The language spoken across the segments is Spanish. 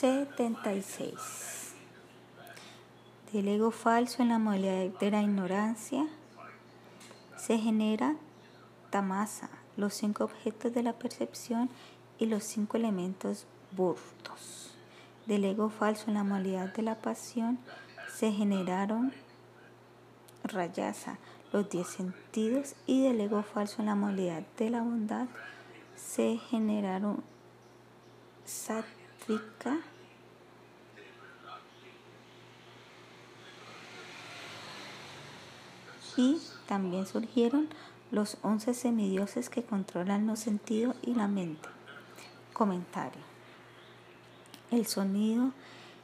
76. Del ego falso en la modalidad de la ignorancia se genera tamasa, los cinco objetos de la percepción y los cinco elementos burtos. Del ego falso en la modalidad de la pasión se generaron rayasa, los diez sentidos, y del ego falso en la modalidad de la bondad se generaron y también surgieron los once semidioses que controlan los sentidos y la mente. Comentario. El sonido,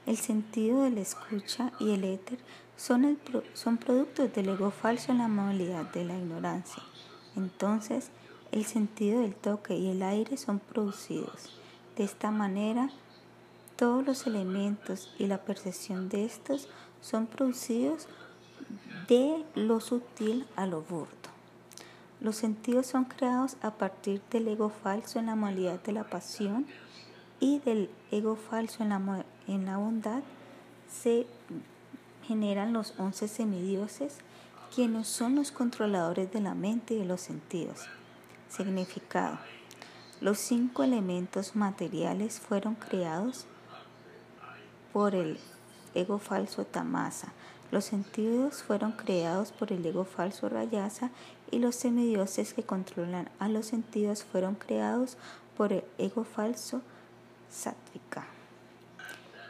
el sentido de la escucha y el éter son, son productos del ego falso en la modalidad de la ignorancia. Entonces, el sentido del toque y el aire son producidos. De esta manera, todos los elementos y la percepción de estos son producidos de lo sutil a lo burdo. Los sentidos son creados a partir del ego falso en la modalidad de la pasión y del ego falso en la, en la bondad se generan los once semidioses, quienes son los controladores de la mente y de los sentidos. Significado. Los cinco elementos materiales fueron creados por el ego falso Tamasa. Los sentidos fueron creados por el ego falso Rayasa y los semidioses que controlan a los sentidos fueron creados por el ego falso Sattvika.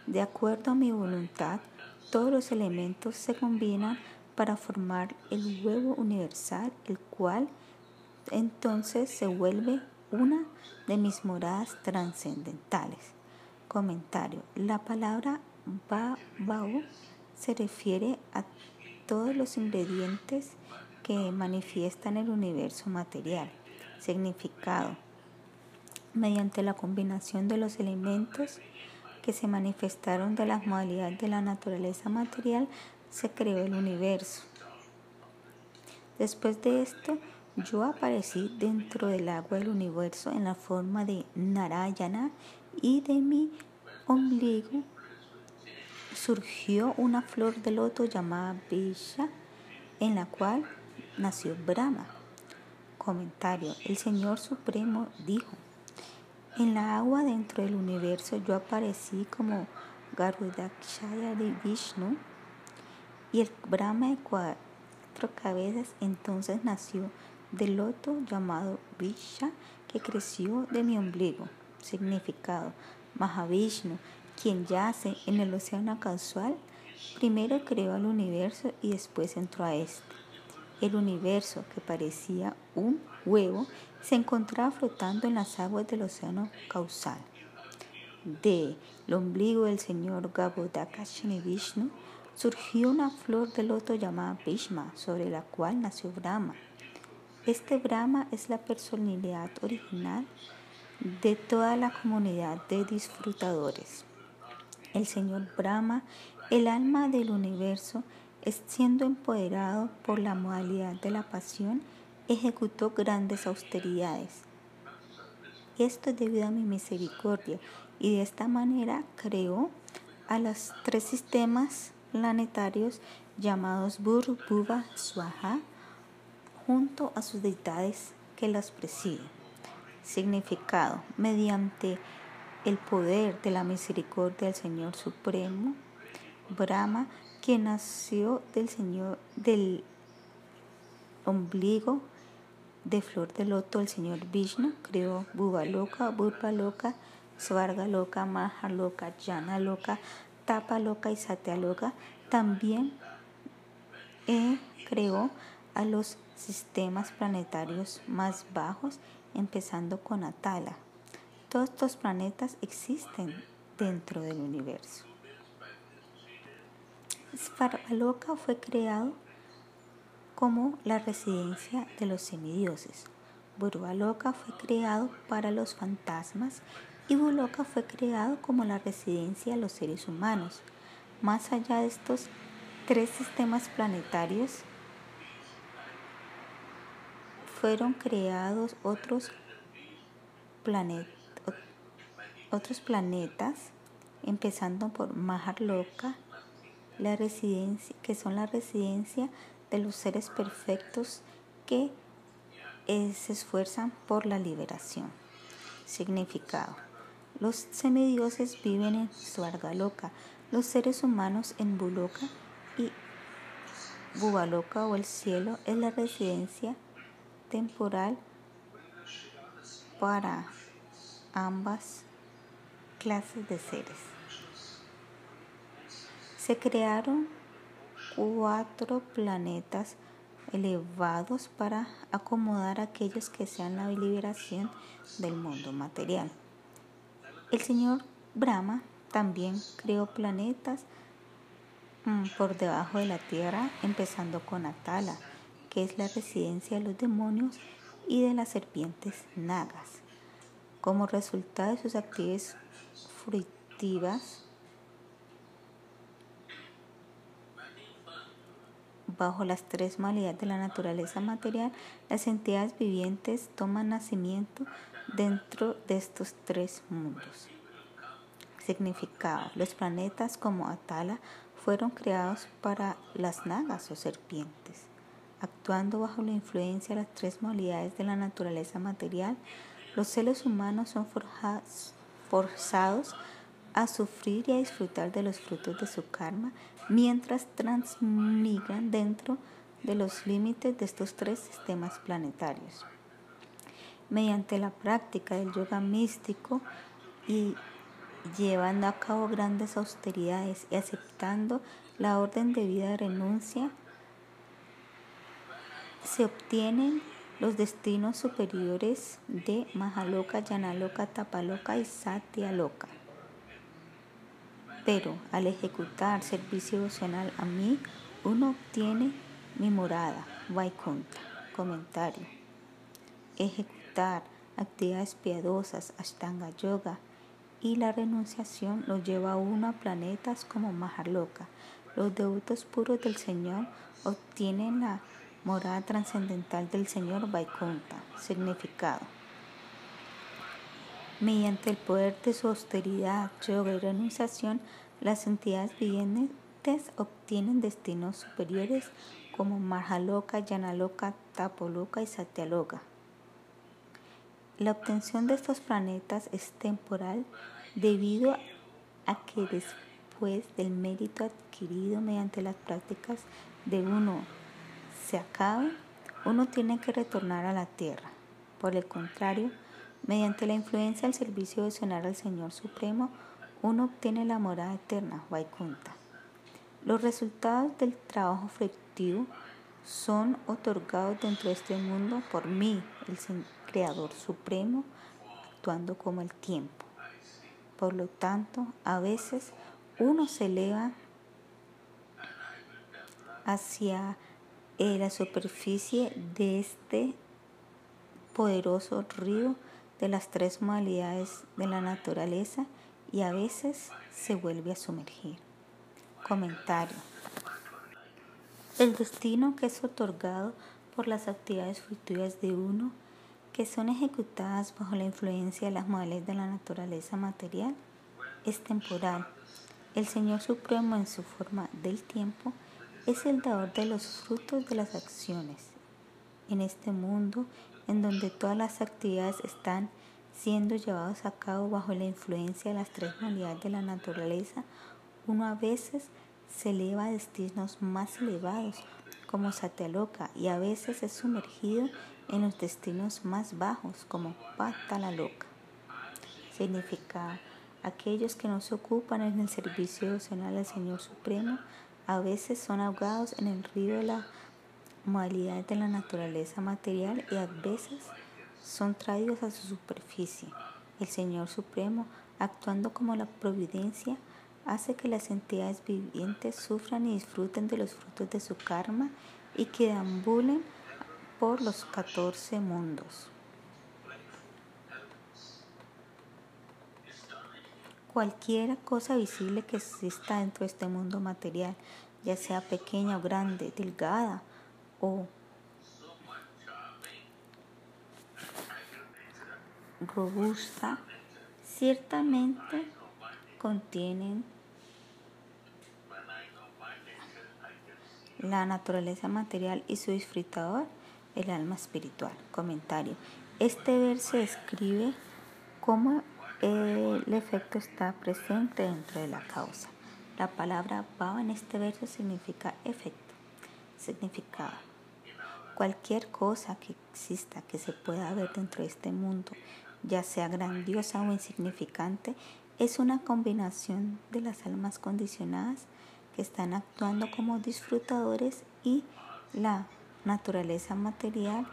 De acuerdo a mi voluntad, todos los elementos se combinan para formar el huevo universal, el cual entonces se vuelve una de mis moradas trascendentales. Comentario. La palabra Bao se refiere a todos los ingredientes que manifiestan el universo material. Significado. Mediante la combinación de los elementos que se manifestaron de las modalidades de la naturaleza material, se creó el universo. Después de esto, yo aparecí dentro del agua del universo en la forma de Narayana y de mi ombligo surgió una flor de loto llamada Visha, en la cual nació Brahma. Comentario. El Señor Supremo dijo, en la agua dentro del universo yo aparecí como Garudakshaya de Vishnu y el Brahma de cuatro cabezas entonces nació del loto llamado Visha que creció de mi ombligo. Significado. Mahavishnu, quien yace en el océano causal, primero creó el universo y después entró a este. El universo, que parecía un huevo, se encontraba flotando en las aguas del océano causal. De el ombligo del señor Gabodakashini Vishnu surgió una flor de loto llamada Bhishma, sobre la cual nació Brahma. Este Brahma es la personalidad original de toda la comunidad de disfrutadores. El señor Brahma, el alma del universo, siendo empoderado por la modalidad de la pasión, ejecutó grandes austeridades. Esto es debido a mi misericordia y de esta manera creó a los tres sistemas planetarios llamados Buru, Buba, Swaha, junto a sus deidades que las presiden. Significado, mediante el poder de la misericordia del Señor Supremo, Brahma, quien nació del Señor del ombligo de flor de loto, el Señor Vishnu creó Buba Loka, Burpa Loka, Svarga Loka, Maha Loka, Jana Loka, Tapa Loka y Satya Loka. También eh, creó a los sistemas planetarios más bajos, empezando con Atala. Todos estos planetas existen dentro del universo. Svarvaloka fue creado como la residencia de los semidioses. Burvaloka fue creado para los fantasmas y Buloka fue creado como la residencia de los seres humanos. Más allá de estos tres sistemas planetarios, fueron creados otros, otros planetas empezando por Maharloka, la residencia, que son la residencia de los seres perfectos que eh, se esfuerzan por la liberación. Significado. Los semidioses viven en Svargaloka, los seres humanos en Buloka y Bubaloka o el cielo es la residencia temporal para ambas clases de seres. Se crearon cuatro planetas elevados para acomodar a aquellos que sean la liberación del mundo material. El señor Brahma también creó planetas mm, por debajo de la tierra, empezando con Atala, que es la residencia de los demonios y de las serpientes nagas. Como resultado de sus actividades fruitivas, bajo las tres modalidades de la naturaleza material, las entidades vivientes toman nacimiento dentro de estos tres mundos. Significado. Los planetas como Atala fueron creados para las nagas o serpientes. Actuando bajo la influencia de las tres modalidades de la naturaleza material, los seres humanos son forzados a sufrir y a disfrutar de los frutos de su karma mientras transmigran dentro de los límites de estos tres sistemas planetarios. Mediante la práctica del yoga místico y llevando a cabo grandes austeridades y aceptando la orden de vida de renuncia, se obtienen los destinos superiores de Mahaloka, Yanaloka, Tapaloka y Satyaloka. Pero al ejecutar servicio devocional a mí, uno obtiene mi morada, Vaikunta. Comentario. Ejecutar actividades piadosas, Ashtanga Yoga y la renunciación lo lleva a uno a planetas como Mahaloka. Los devotos puros del Señor obtienen la morada trascendental del Señor Vaikunta. Significado. Mediante el poder de su austeridad, yoga y renunciación, las entidades vivientes obtienen destinos superiores como Mahaloka, Yanaloka, Tapoloka y Satyaloka. La obtención de estos planetas es temporal debido a que después del mérito adquirido mediante las prácticas de uno se acabe, uno tiene que retornar a la tierra. Por el contrario, Mediante la influencia del servicio devocional al Señor Supremo, uno obtiene la morada eterna, Vaikunta. Los resultados del trabajo fructivo son otorgados dentro de este mundo por mí, el Creador Supremo, actuando como el tiempo. Por lo tanto, a veces uno se eleva hacia la superficie de este poderoso río de las tres modalidades de la naturaleza y a veces se vuelve a sumergir. Comentario. El destino que es otorgado por las actividades fructuosas de uno que son ejecutadas bajo la influencia de las modalidades de la naturaleza material es temporal. El Señor Supremo en su forma del tiempo es el dador de los frutos de las acciones. En este mundo en donde todas las actividades están siendo llevadas a cabo bajo la influencia de las tres modalidades de la naturaleza, uno a veces se eleva a destinos más elevados como Satyaloka y a veces es sumergido en los destinos más bajos como Patalaloka. Significa aquellos que no se ocupan en el servicio devocional al Señor Supremo a veces son ahogados en el río de la modalidades de la naturaleza material y a veces son traídos a su superficie. El Señor Supremo, actuando como la providencia, hace que las entidades vivientes sufran y disfruten de los frutos de su karma y que deambulen por los 14 mundos. Cualquier cosa visible que exista dentro de este mundo material, ya sea pequeña o grande, delgada o robusta, ciertamente contienen la naturaleza material y su disfrutador, el alma espiritual. Comentario. Este verso describe cómo el efecto está presente dentro de la causa. La palabra baba en este verso significa efecto, significado. Cualquier cosa que exista, que se pueda ver dentro de este mundo, ya sea grandiosa o insignificante, es una combinación de las almas condicionadas que están actuando como disfrutadores y la naturaleza material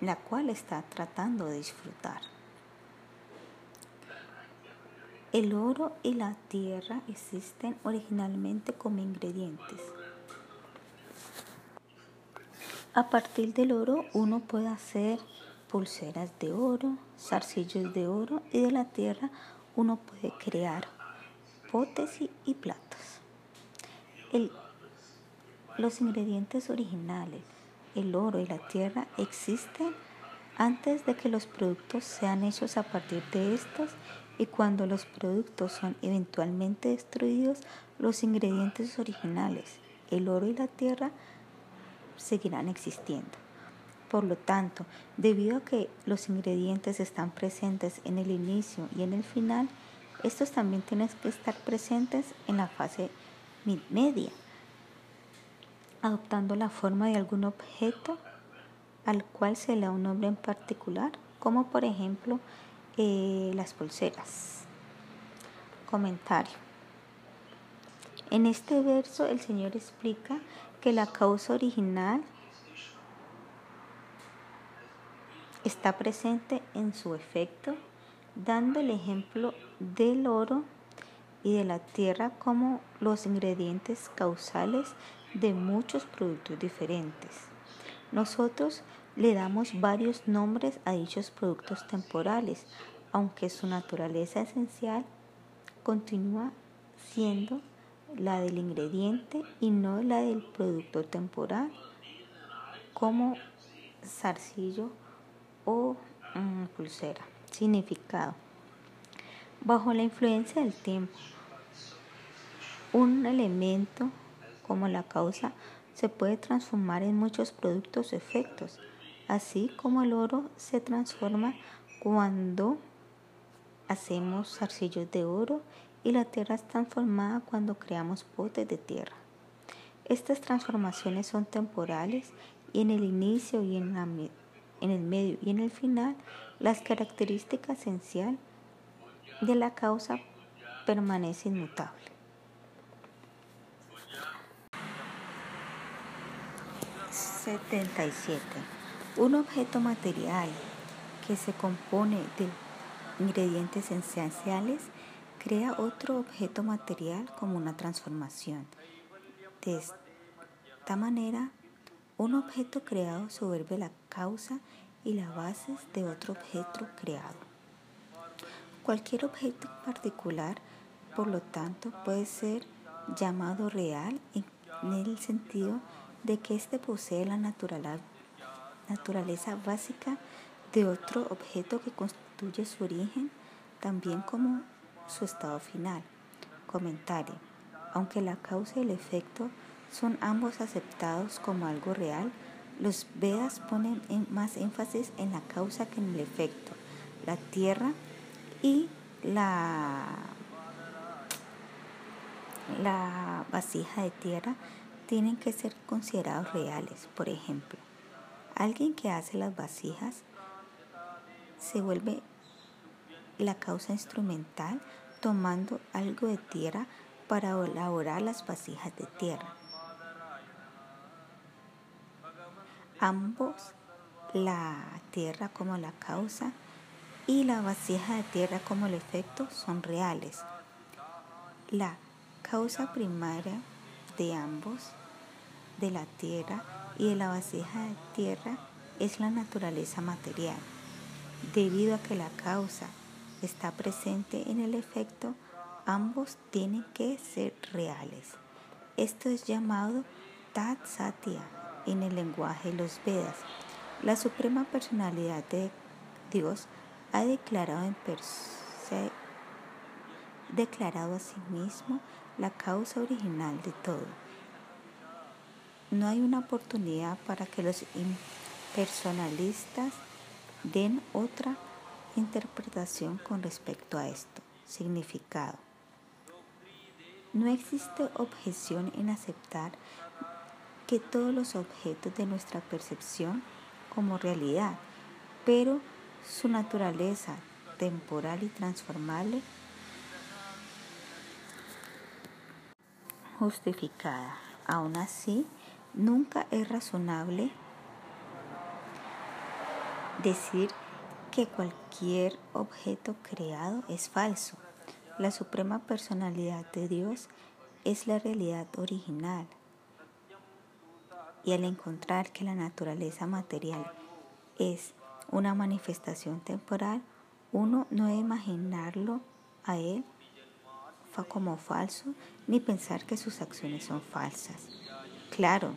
la cual está tratando de disfrutar. El oro y la tierra existen originalmente como ingredientes. A partir del oro uno puede hacer pulseras de oro, zarcillos de oro y de la tierra uno puede crear potes y, platos. los ingredientes originales, el oro y la tierra, existen antes de que los productos sean hechos a partir de estos y cuando los productos son eventualmente destruidos, los ingredientes originales, el oro y la tierra, seguirán existiendo. Por lo tanto, debido a que los ingredientes están presentes en el inicio y en el final, estos también tienen que estar presentes en la fase media, adoptando la forma de algún objeto al cual se le da un nombre en particular, como por ejemplo eh, las pulseras. Comentario. En este verso el Señor explica que la causa original está presente en su efecto, dando el ejemplo del oro y de la tierra como los ingredientes causales de muchos productos diferentes. Nosotros le damos varios nombres a dichos productos temporales, aunque su naturaleza esencial continúa siendo la del ingrediente y no la del producto temporal, como zarcillo o mm, pulsera. Significado. Bajo la influencia del tiempo, un elemento como la causa se puede transformar en muchos productos o efectos, así como el oro se transforma cuando hacemos zarcillos de oro y la tierra es transformada cuando creamos potes de tierra. Estas transformaciones son temporales y en el inicio y en el medio y en el final, las características esenciales de la causa permanece inmutable. ...77... Un objeto material que se compone de ingredientes esenciales crea otro objeto material como una transformación. De esta manera, un objeto creado se la causa y la base de otro objeto creado. Cualquier objeto particular, por lo tanto, puede ser llamado real en el sentido de que éste posee la naturaleza básica de otro objeto que constituye su origen, también como su estado final. Comentario. Aunque la causa y el efecto son ambos aceptados como algo real, los Vedas ponen más énfasis en la causa que en el efecto. La tierra y la, la vasija de tierra tienen que ser considerados reales. Por ejemplo, alguien que hace las vasijas se vuelve la causa instrumental tomando algo de tierra para elaborar las vasijas de tierra. Ambos, la tierra como la causa y la vasija de tierra como el efecto, son reales. La causa primaria de ambos, de la tierra y de la vasija de tierra, es la naturaleza material. Debido a que la causa está presente en el efecto, ambos tienen que ser reales. Esto es llamado Tat Satya en el lenguaje de los Vedas. La suprema personalidad de Dios ha declarado en declarado a sí mismo la causa original de todo. No hay una oportunidad para que los impersonalistas den otra interpretación con respecto a esto. Significado. No existe objeción en aceptar que todos los objetos de nuestra percepción como realidad, pero su naturaleza temporal y transformable justificada. Aún así, nunca es razonable decir que cualquier objeto creado es falso. La suprema personalidad de Dios es la realidad original. Y al encontrar que la naturaleza material es una manifestación temporal, uno no debe imaginarlo a él como falso ni pensar que sus acciones son falsas. Claro,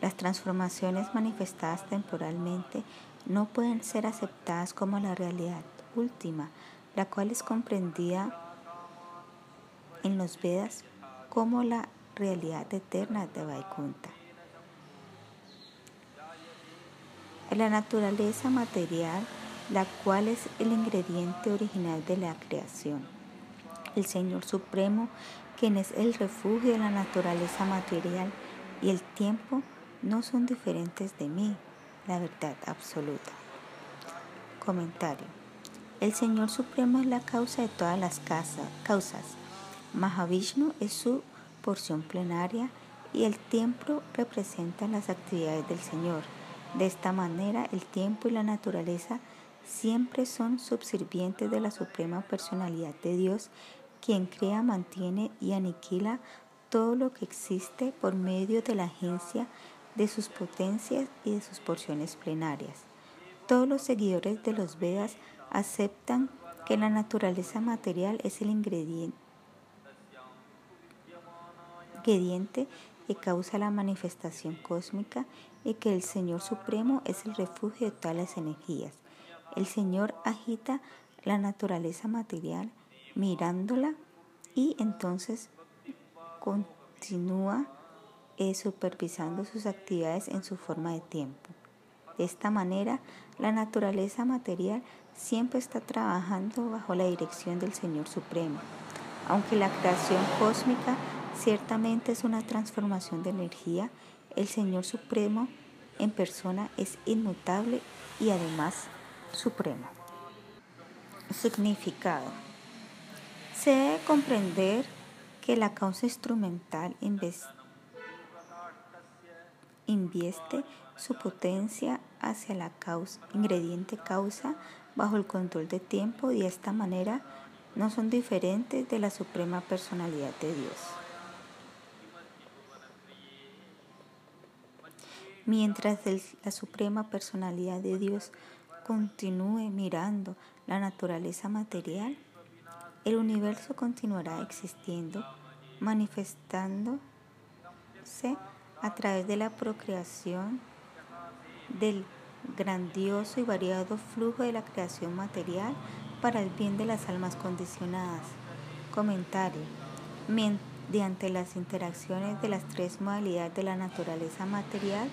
las transformaciones manifestadas temporalmente no pueden ser aceptadas como la realidad última, la cual es comprendida en los Vedas como la realidad eterna de Vaikunta. La naturaleza material, la cual es el ingrediente original de la creación. El Señor Supremo, quien es el refugio de la naturaleza material y el tiempo, no son diferentes de mí, la verdad absoluta. Comentario. El Señor Supremo es la causa de todas las causas. Mahavishnu es su porción plenaria y el tiempo representa las actividades del Señor. De esta manera, el tiempo y la naturaleza siempre son subservientes de la suprema personalidad de Dios, quien crea, mantiene y aniquila todo lo que existe por medio de la agencia de sus potencias y de sus porciones plenarias. Todos los seguidores de los Vedas aceptan que la naturaleza material es el ingrediente, que causa la manifestación cósmica y que el Señor Supremo es el refugio de todas las energías. El Señor agita la naturaleza material mirándola y entonces continúa supervisando sus actividades en su forma de tiempo. De esta manera, la naturaleza material siempre está trabajando bajo la dirección del Señor Supremo. Aunque la creación cósmica ciertamente es una transformación de energía, el Señor Supremo en persona es inmutable y además supremo. Significado. Se debe comprender que la causa instrumental invieste su potencia hacia la causa, ingrediente causa bajo el control de tiempo y de esta manera no son diferentes de la suprema personalidad de Dios. Mientras la suprema personalidad de Dios continúe mirando la naturaleza material, el universo continuará existiendo, manifestándose a través de la procreación del grandioso y variado flujo de la creación material para el bien de las almas condicionadas. Comentario. Mediante las interacciones de las tres modalidades de la naturaleza material,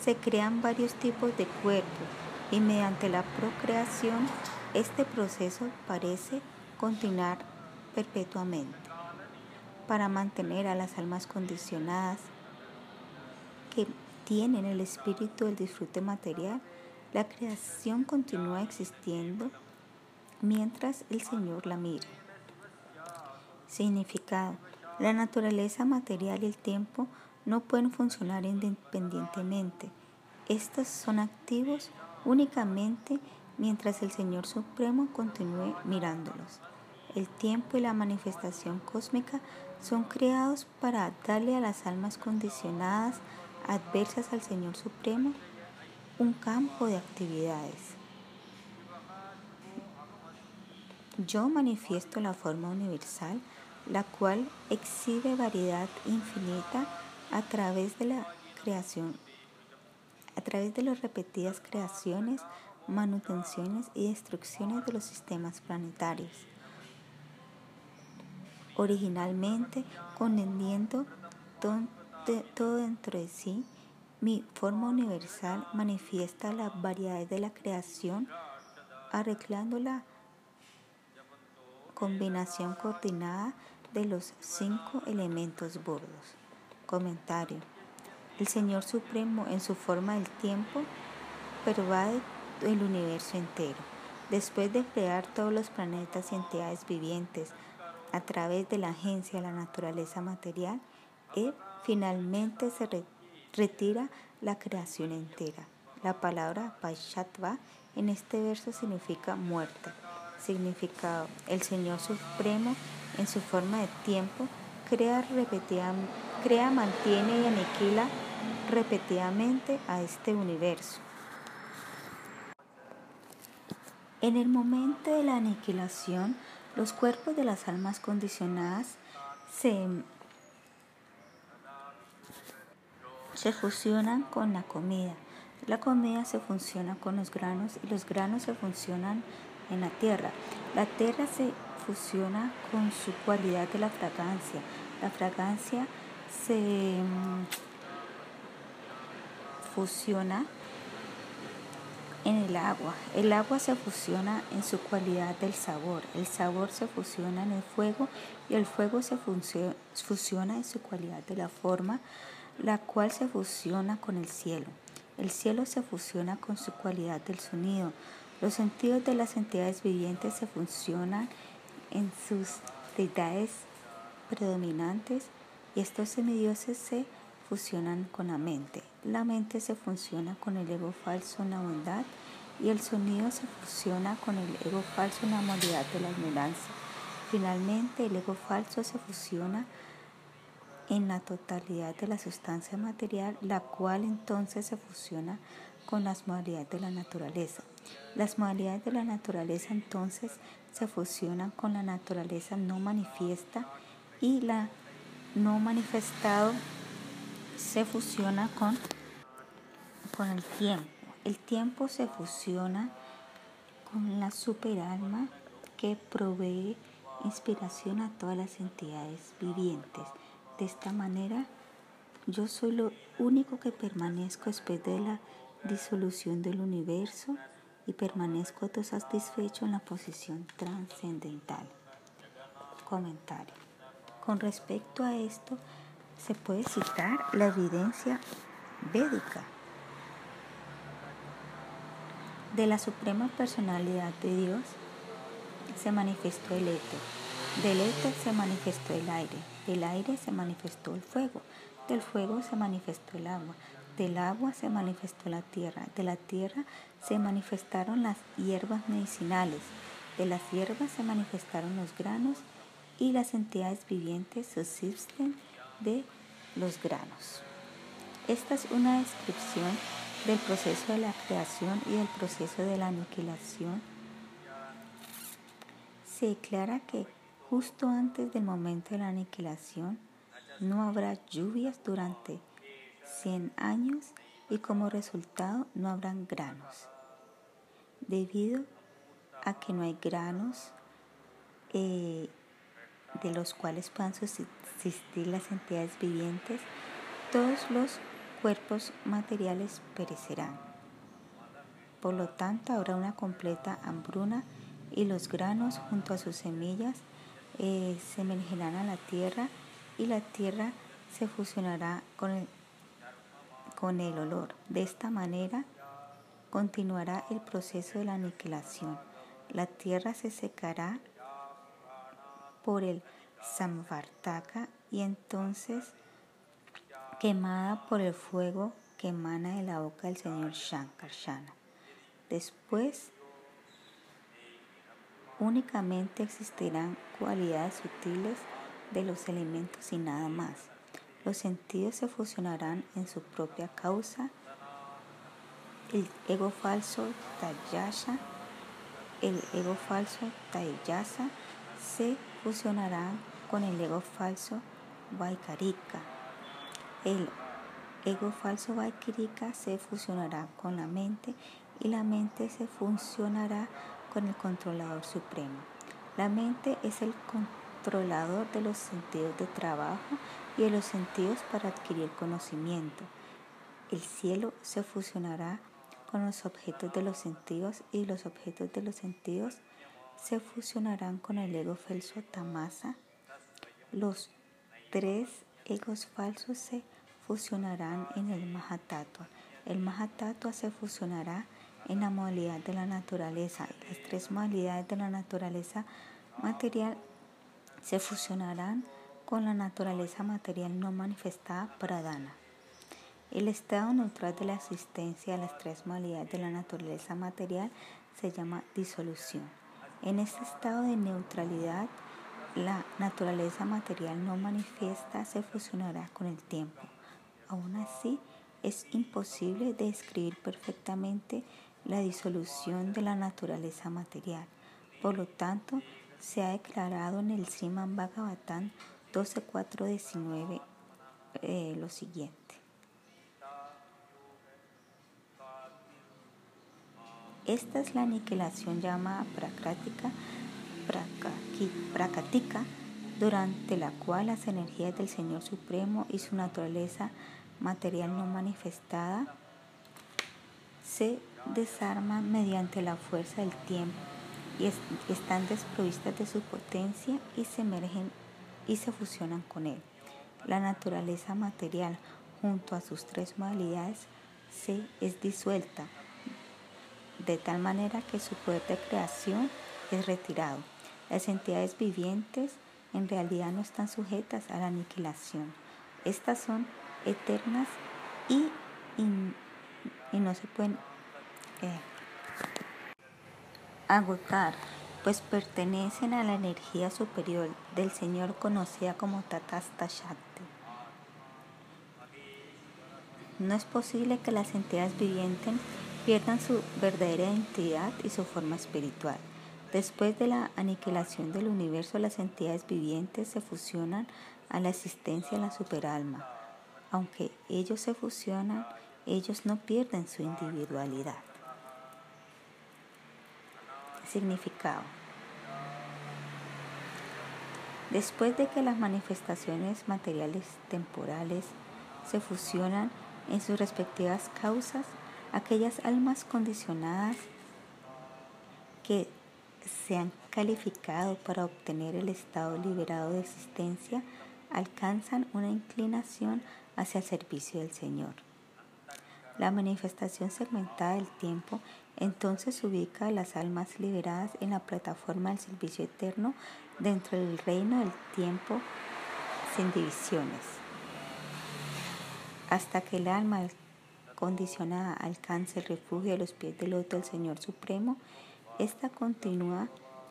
se crean varios tipos de cuerpos y mediante la procreación este proceso parece continuar perpetuamente para mantener a las almas condicionadas que tienen el espíritu del disfrute material, la creación continúa existiendo mientras el Señor la mira. Significado. La naturaleza material y el tiempo no pueden funcionar independientemente. Estos son activos únicamente mientras el Señor Supremo continúe mirándolos. El tiempo y la manifestación cósmica son creados para darle a las almas condicionadas adversas al Señor Supremo un campo de actividades. Yo manifiesto la forma universal, la cual exhibe variedad infinita a través de la creación, a través de las repetidas creaciones, manutenciones y destrucciones de los sistemas planetarios. Originalmente contendiendo todo dentro de sí, mi forma universal manifiesta las variedades de la creación, arreglando la combinación coordinada de los cinco elementos burdos. Comentario. El Señor Supremo en su forma del tiempo pervade el universo entero. Después de crear todos los planetas y entidades vivientes a través de la agencia de la naturaleza material, Él finalmente se retira la creación entera. La palabra Vaishatva en este verso significa muerte. Significado, el Señor Supremo en su forma de tiempo crea, crea, mantiene y aniquila repetidamente a este universo. En el momento de la aniquilación, los cuerpos de las almas condicionadas se, se fusionan con la comida. La comida se fusiona con los granos y los granos se funcionan en la tierra. La tierra se fusiona con su cualidad de la fragancia. La fragancia se mm, fusiona en el agua. El agua se fusiona en su cualidad del sabor. El sabor se fusiona en el fuego y el fuego se fusiona en su cualidad de la forma, la cual se fusiona con el cielo. El cielo se fusiona con su cualidad del sonido. Los sentidos de las entidades vivientes se fusionan en sus deidades predominantes y estos semidioses se fusionan con la mente. La mente se fusiona con el ego falso en la bondad y el sonido se fusiona con el ego falso en la modalidad de la ignorancia. Finalmente, el ego falso se fusiona en la totalidad de la sustancia material, la cual entonces se fusiona con las modalidades de la naturaleza. Las modalidades de la naturaleza entonces se fusionan con la naturaleza no manifiesta y la no manifestado se fusiona con, con el tiempo. El tiempo se fusiona con la superalma que provee inspiración a todas las entidades vivientes. De esta manera, yo soy lo único que permanezco después de la disolución del universo y permanezco satisfecho en la posición trascendental. Comentario. Con respecto a esto, se puede citar la evidencia védica de la suprema personalidad de Dios. Se manifestó el éter, del éter se manifestó el aire, del aire se manifestó el fuego, del fuego se manifestó el agua, del agua se manifestó la tierra, de la tierra se manifestaron las hierbas medicinales, de las hierbas se manifestaron los granos y las entidades vivientes subsisten de los granos. Esta es una descripción del proceso de la creación y del proceso de la aniquilación. Se declara que justo antes del momento de la aniquilación no habrá lluvias durante 100 años y como resultado no habrán granos. Debido a que no hay granos eh, de los cuales puedan subsistir las entidades vivientes, todos los cuerpos materiales perecerán. Por lo tanto, habrá una completa hambruna y los granos junto a sus semillas eh, se emergerán a la tierra y la tierra se fusionará con el olor. De esta manera continuará el proceso de la aniquilación. La tierra se secará por el Samvartaka y entonces quemada por el fuego que emana de la boca del señor Shankarshana. Después únicamente existirán cualidades sutiles de los elementos y nada más. Los sentidos se fusionarán en su propia causa. El ego falso Tayasha, el ego falso Tayasa se fusionará con el ego falso Vaikarika. El ego falso Vaikarika se fusionará con la mente y la mente se fusionará con el controlador supremo. La mente es el controlador de los sentidos de trabajo y de los sentidos para adquirir conocimiento. El cielo se fusionará con los objetos de los sentidos y los objetos de los sentidos se fusionarán con el ego falso Tamasa. Los tres egos falsos se fusionarán en el Mahatatua. El Mahatatua se fusionará en la modalidad de la naturaleza. Las tres modalidades de la naturaleza material se fusionarán con la naturaleza material no manifestada pradana. El estado neutral de la existencia de las tres modalidades de la naturaleza material se llama disolución. En este estado de neutralidad, la naturaleza material no manifiesta se fusionará con el tiempo. Aún así, es imposible describir perfectamente la disolución de la naturaleza material. Por lo tanto, se ha declarado en el Sriman Bhagavatam 12.4.19 eh, lo siguiente. Esta es la aniquilación llamada prakrática, prakatika, durante la cual las energías del Señor Supremo y su naturaleza material no manifestada se desarman mediante la fuerza del tiempo y están desprovistas de su potencia y se emergen y se fusionan con él. La naturaleza material junto a sus tres modalidades se es disuelta de tal manera que su poder de creación es retirado. Las entidades vivientes en realidad no están sujetas a la aniquilación. Estas son eternas y, no se pueden eh, agotar, pues pertenecen a la energía superior del Señor conocida como Tatasta Shakti. No es posible que las entidades vivientes pierdan su verdadera identidad y su forma espiritual. Después de la aniquilación del universo, las entidades vivientes se fusionan a la existencia de la superalma. Aunque ellos se fusionan, ellos no pierden su individualidad. Significado. Después de que las manifestaciones materiales temporales se fusionan en sus respectivas causas, aquellas almas condicionadas que se han calificado para obtener el estado liberado de existencia alcanzan una inclinación hacia el servicio del Señor. La manifestación segmentada del tiempo entonces ubica a las almas liberadas en la plataforma del servicio eterno dentro del reino del tiempo sin divisiones. Hasta que el alma condicionada alcance el refugio a los pies del loto del Señor Supremo, esta continúa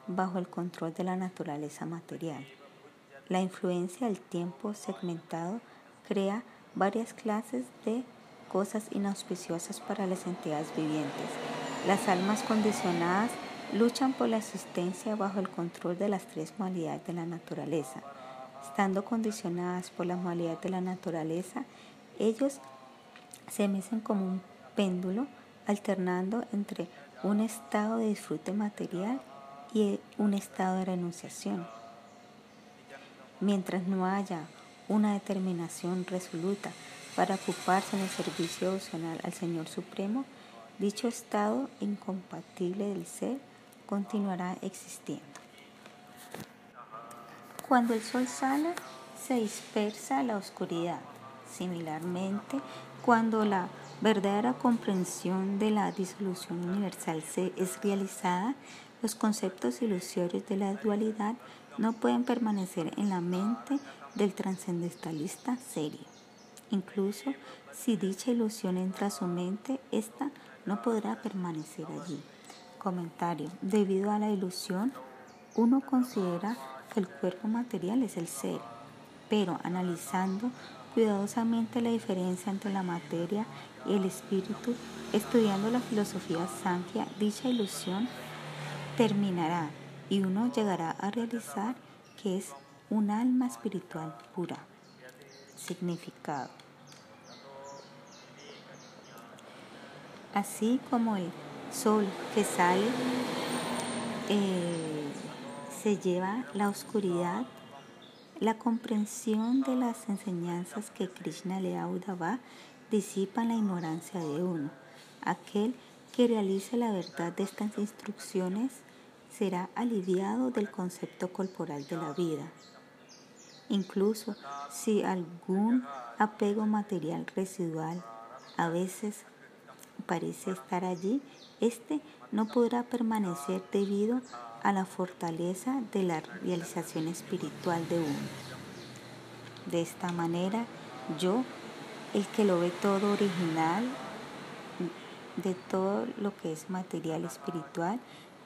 bajo el control de la naturaleza material. La influencia del tiempo segmentado crea varias clases de cosas inauspiciosas para las entidades vivientes. Las almas condicionadas luchan por la existencia bajo el control de las tres modalidades de la naturaleza. Estando condicionadas por la modalidad de la naturaleza, ellos se mecen como un péndulo alternando entre un estado de disfrute material y un estado de renunciación. Mientras no haya una determinación resoluta para ocuparse en el servicio devocional al Señor Supremo, dicho estado incompatible del ser continuará existiendo. Cuando el sol sale, se dispersa la oscuridad. Similarmente, cuando la verdadera comprensión de la disolución universal se es realizada, los conceptos ilusorios de la dualidad no pueden permanecer en la mente del trascendentalista serio. Incluso si dicha ilusión entra a su mente, ésta no podrá permanecer allí. Comentario. Debido a la ilusión, uno considera que el cuerpo material es el ser, pero analizando cuidadosamente la diferencia entre la materia y el espíritu, estudiando la filosofía Sankhya, dicha ilusión terminará y uno llegará a realizar que es un alma espiritual pura. Significado. Así como el sol que sale eh, se lleva la oscuridad La comprensión de las enseñanzas que Krishna le va disipa la ignorancia de uno. Aquel que realice la verdad de estas instrucciones será aliviado del concepto corporal de la vida. Incluso si algún apego material residual a veces parece estar allí, este no podrá permanecer debido a la fortaleza de la realización espiritual de uno. De esta manera, yo, el que lo ve todo original, de todo lo que es material espiritual,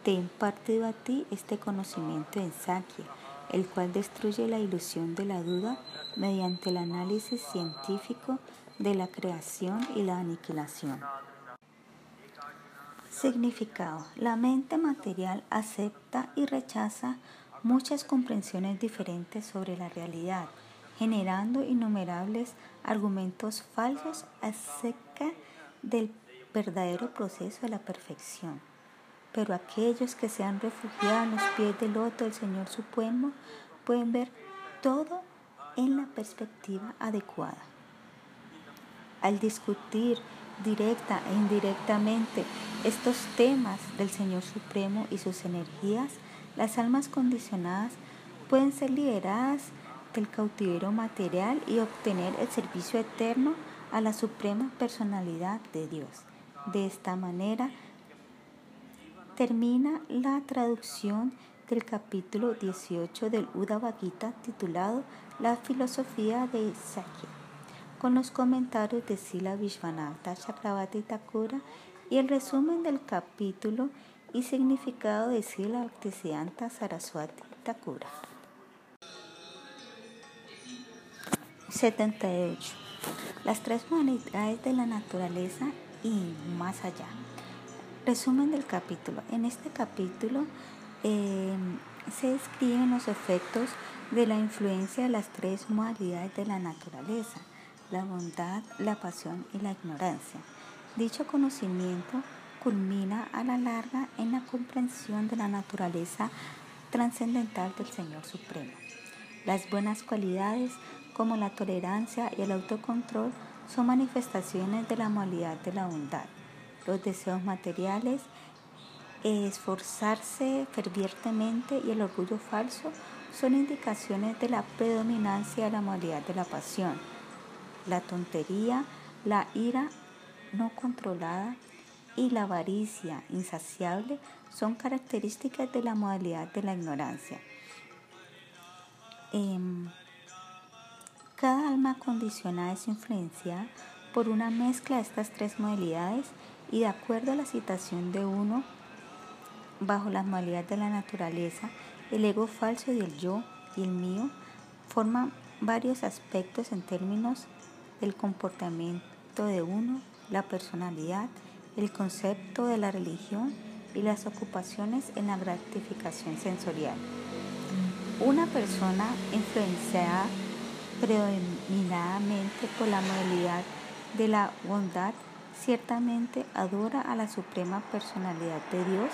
te impartido a ti este conocimiento en Sakya, el cual destruye la ilusión de la duda mediante el análisis científico de la creación y la aniquilación. Significado. La mente material acepta y rechaza muchas comprensiones diferentes sobre la realidad, generando innumerables argumentos falsos acerca del verdadero proceso de la perfección. Pero aquellos que se han refugiado en los pies del loto del Señor Supremo pueden ver todo en la perspectiva adecuada. Al discutir directa e indirectamente estos temas del Señor Supremo y sus energías, las almas condicionadas pueden ser liberadas del cautiverio material y obtener el servicio eterno a la suprema personalidad de Dios. De esta manera termina la traducción del capítulo 18 del Uddhava Gita titulado La filosofía de Sakya con los comentarios de Sila Vishwanatha Chakravarti Thakura y el resumen del capítulo y significado de Sila Bhaktisiddhanta Saraswati Thakura. 78. Las tres humanidades de la naturaleza y más allá. Resumen del capítulo. En este capítulo eh, se describen los efectos de la influencia de las tres modalidades de la naturaleza la bondad, la pasión y la ignorancia. Dicho conocimiento culmina a la larga en la comprensión de la naturaleza trascendental del Señor Supremo. Las buenas cualidades como la tolerancia y el autocontrol son manifestaciones de la moralidad de la bondad. Los deseos materiales, esforzarse fervientemente y el orgullo falso son indicaciones de la predominancia de la moralidad de la pasión la tontería, la ira no controlada y la avaricia insaciable son características de la modalidad de la ignorancia. Em, cada alma condicionada es influenciada por una mezcla de estas tres modalidades y de acuerdo a la citación de uno, bajo las modalidades de la naturaleza, el ego falso y el yo y el mío forman varios aspectos en términos el comportamiento de uno, la personalidad, el concepto de la religión y las ocupaciones en la gratificación sensorial. Una persona influenciada predominadamente por la modalidad de la bondad ciertamente adora a la suprema personalidad de Dios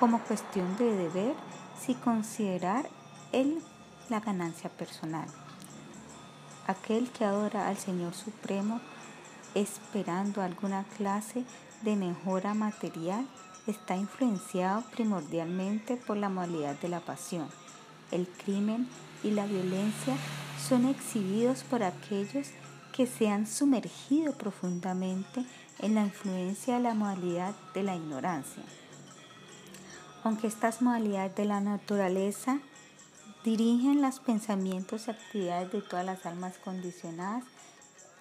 como cuestión de deber sin considerar el, la ganancia personal. Aquel que adora al Señor Supremo esperando alguna clase de mejora material está influenciado primordialmente por la modalidad de la pasión. El crimen y la violencia son exhibidos por aquellos que se han sumergido profundamente en la influencia de la modalidad de la ignorancia. Aunque estas modalidades de la naturaleza dirigen los pensamientos y actividades de todas las almas condicionadas,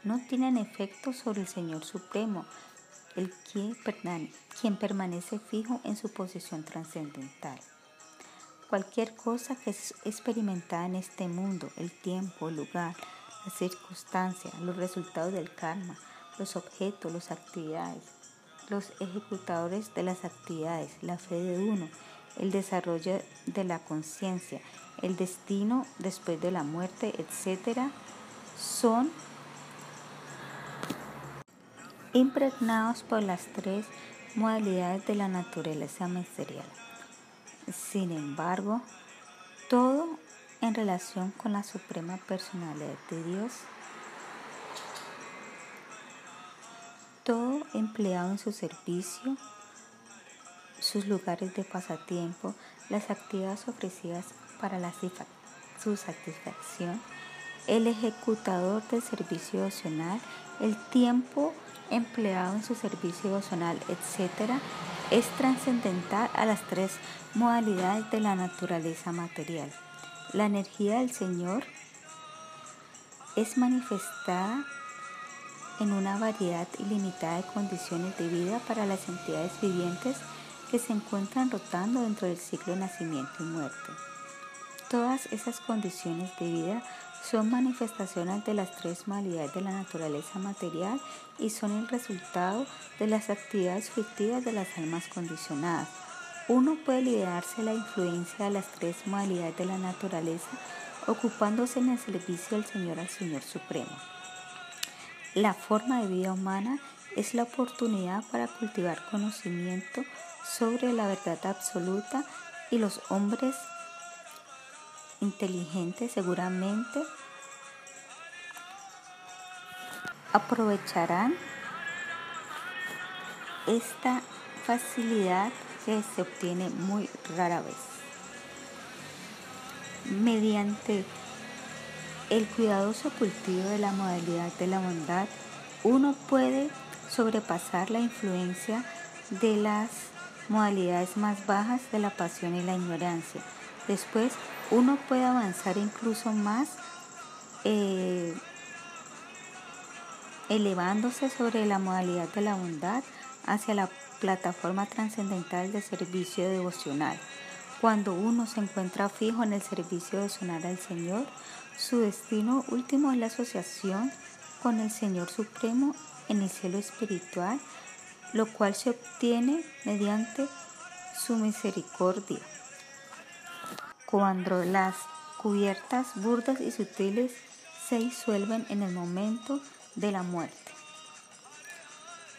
no tienen efecto sobre el Señor Supremo, el quien permanece fijo en su posición trascendental. Cualquier cosa que es experimentada en este mundo, el tiempo, el lugar, las circunstancias, los resultados del karma, los objetos, las actividades, los ejecutadores de las actividades, la fe de uno, el desarrollo de la conciencia, el destino después de la muerte, etc., son impregnados por las tres modalidades de la naturaleza material. Sin embargo, todo en relación con la suprema personalidad de Dios. Todo empleado en su servicio, sus lugares de pasatiempo, las actividades ofrecidas para la, su satisfacción, el ejecutador del servicio devocional, el tiempo empleado en su servicio devocional, etc., es trascendental a las tres modalidades de la naturaleza material. La energía del Señor es manifestada en una variedad ilimitada de condiciones de vida para las entidades vivientes que se encuentran rotando dentro del ciclo de nacimiento y muerte. Todas esas condiciones de vida son manifestaciones de las tres modalidades de la naturaleza material y son el resultado de las actividades fictivas de las almas condicionadas. Uno puede liberarse de la influencia de las tres modalidades de la naturaleza ocupándose en el servicio del Señor al Señor Supremo. La forma de vida humana es la oportunidad para cultivar conocimiento sobre la verdad absoluta y los hombres inteligentes seguramente aprovecharán esta facilidad que se obtiene muy rara vez. Mediante el cuidadoso cultivo de la modalidad de la bondad, uno puede sobrepasar la influencia de las modalidades más bajas de la pasión y la ignorancia. Después, uno puede avanzar incluso más eh, elevándose sobre la modalidad de la bondad hacia la plataforma trascendental de servicio devocional. Cuando uno se encuentra fijo en el servicio devocional al Señor, su destino último es la asociación con el Señor Supremo en el cielo espiritual, lo cual se obtiene mediante su misericordia. Cuando las cubiertas burdas y sutiles se disuelven en el momento de la muerte.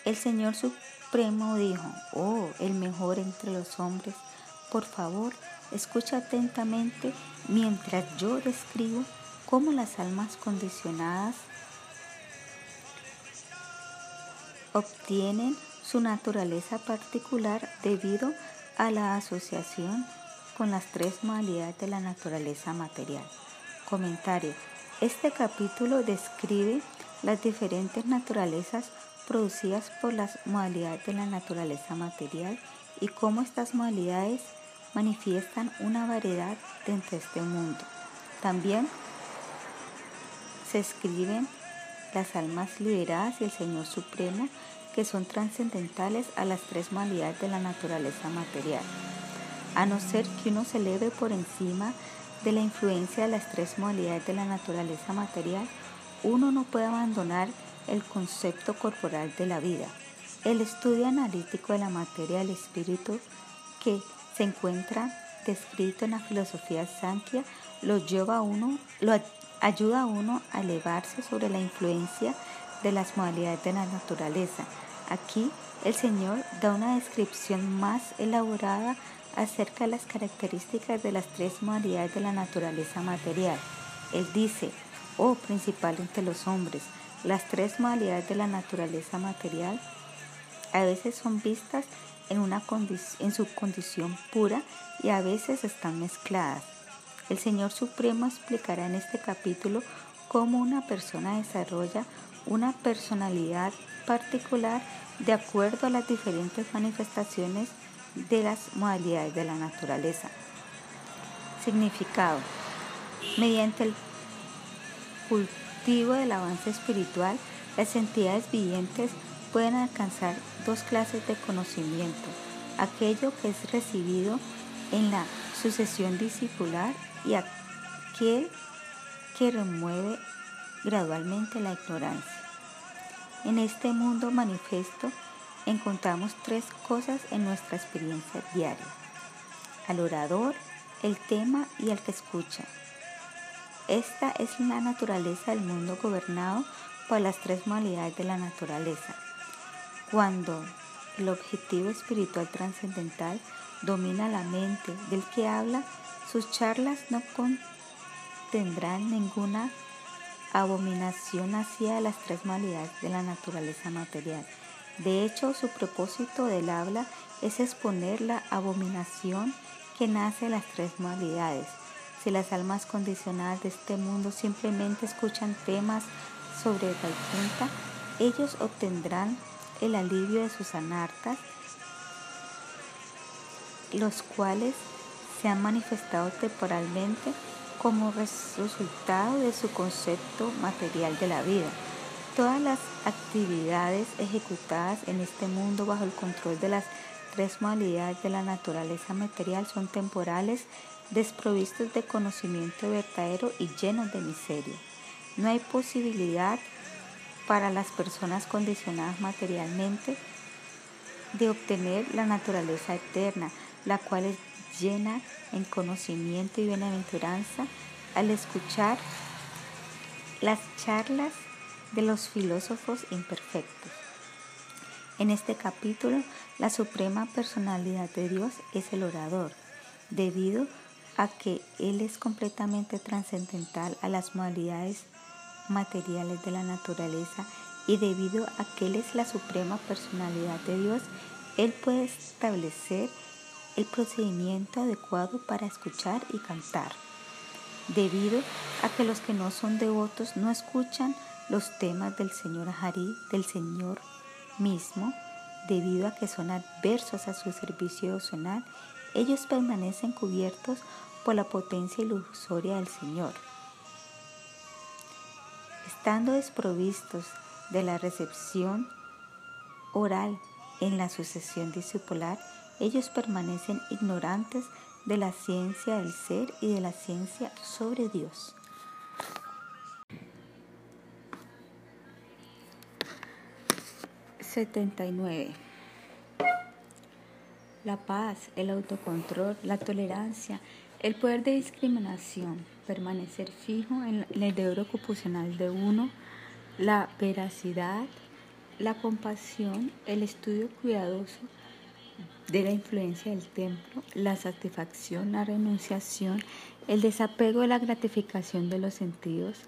El Señor Supremo dijo, oh, el mejor entre los hombres, por favor, escucha atentamente mientras yo describo cómo las almas condicionadas obtienen su naturaleza particular debido a la asociación con las tres modalidades de la naturaleza material. Comentario. Este capítulo describe las diferentes naturalezas producidas por las modalidades de la naturaleza material y cómo estas modalidades manifiestan una variedad dentro de este mundo. También se escriben las almas liberadas y el Señor Supremo, que son trascendentales a las tres modalidades de la naturaleza material. A no ser que uno se eleve por encima de la influencia de las tres modalidades de la naturaleza material, uno no puede abandonar el concepto corporal de la vida. El estudio analítico de la materia del espíritu que se encuentra descrito en la filosofía Sankhya lo lleva a uno, lo ayuda a uno a elevarse sobre la influencia de las modalidades de la naturaleza. Aquí el Señor da una descripción más elaborada acerca de las características de las tres modalidades de la naturaleza material. Él dice, oh principal entre los hombres, las tres modalidades de la naturaleza material a veces son vistas en, una en su condición pura y a veces están mezcladas. El Señor Supremo explicará en este capítulo cómo una persona desarrolla una personalidad particular de acuerdo a las diferentes manifestaciones de las modalidades de la naturaleza. Significado. Mediante el cultivo del avance espiritual, las entidades vivientes pueden alcanzar dos clases de conocimiento, aquello que es recibido en la sucesión discipular y aquel que remueve gradualmente la ignorancia. En este mundo manifiesto encontramos tres cosas en nuestra experiencia diaria. Al orador, el tema y al que escucha. Esta es la naturaleza del mundo gobernado por las tres modalidades de la naturaleza. Cuando el objetivo espiritual trascendental domina la mente del que habla, sus charlas no tendrán ninguna abominación hacia las tres malidades de la naturaleza material. De hecho, su propósito del habla es exponer la abominación que nace de las tres malidades. Si las almas condicionadas de este mundo simplemente escuchan temas sobre Vaikuntha, ellos obtendrán el alivio de sus anartas, los cuales se han manifestado temporalmente como resultado de su concepto material de la vida. Todas las actividades ejecutadas en este mundo bajo el control de las tres modalidades de la naturaleza material son temporales, desprovistos de conocimiento verdadero y llenos de miseria. No hay posibilidad para las personas condicionadas materialmente de obtener la naturaleza eterna, la cual es llena en conocimiento y bienaventuranza al escuchar las charlas de los filósofos imperfectos. En este capítulo, la suprema personalidad de Dios es el orador, debido a que Él es completamente trascendental a las modalidades materiales de la naturaleza y debido a que Él es la suprema personalidad de Dios, Él puede establecer el procedimiento adecuado para escuchar y cantar. Debido a que los que no son devotos no escuchan los temas del Señor Hari, del Señor mismo, debido a que son adversos a su servicio devocional, ellos permanecen cubiertos por la potencia ilusoria del Señor. Estando desprovistos de la recepción oral en la sucesión discipular, ellos permanecen ignorantes de la ciencia del ser y de la ciencia sobre Dios. ...79... La paz, el autocontrol, la tolerancia, el poder de discriminación, permanecer fijo en el deber ocupacional de uno, la veracidad, la compasión, el estudio cuidadoso de la influencia del templo, la satisfacción, la renunciación, el desapego de la gratificación de los sentidos,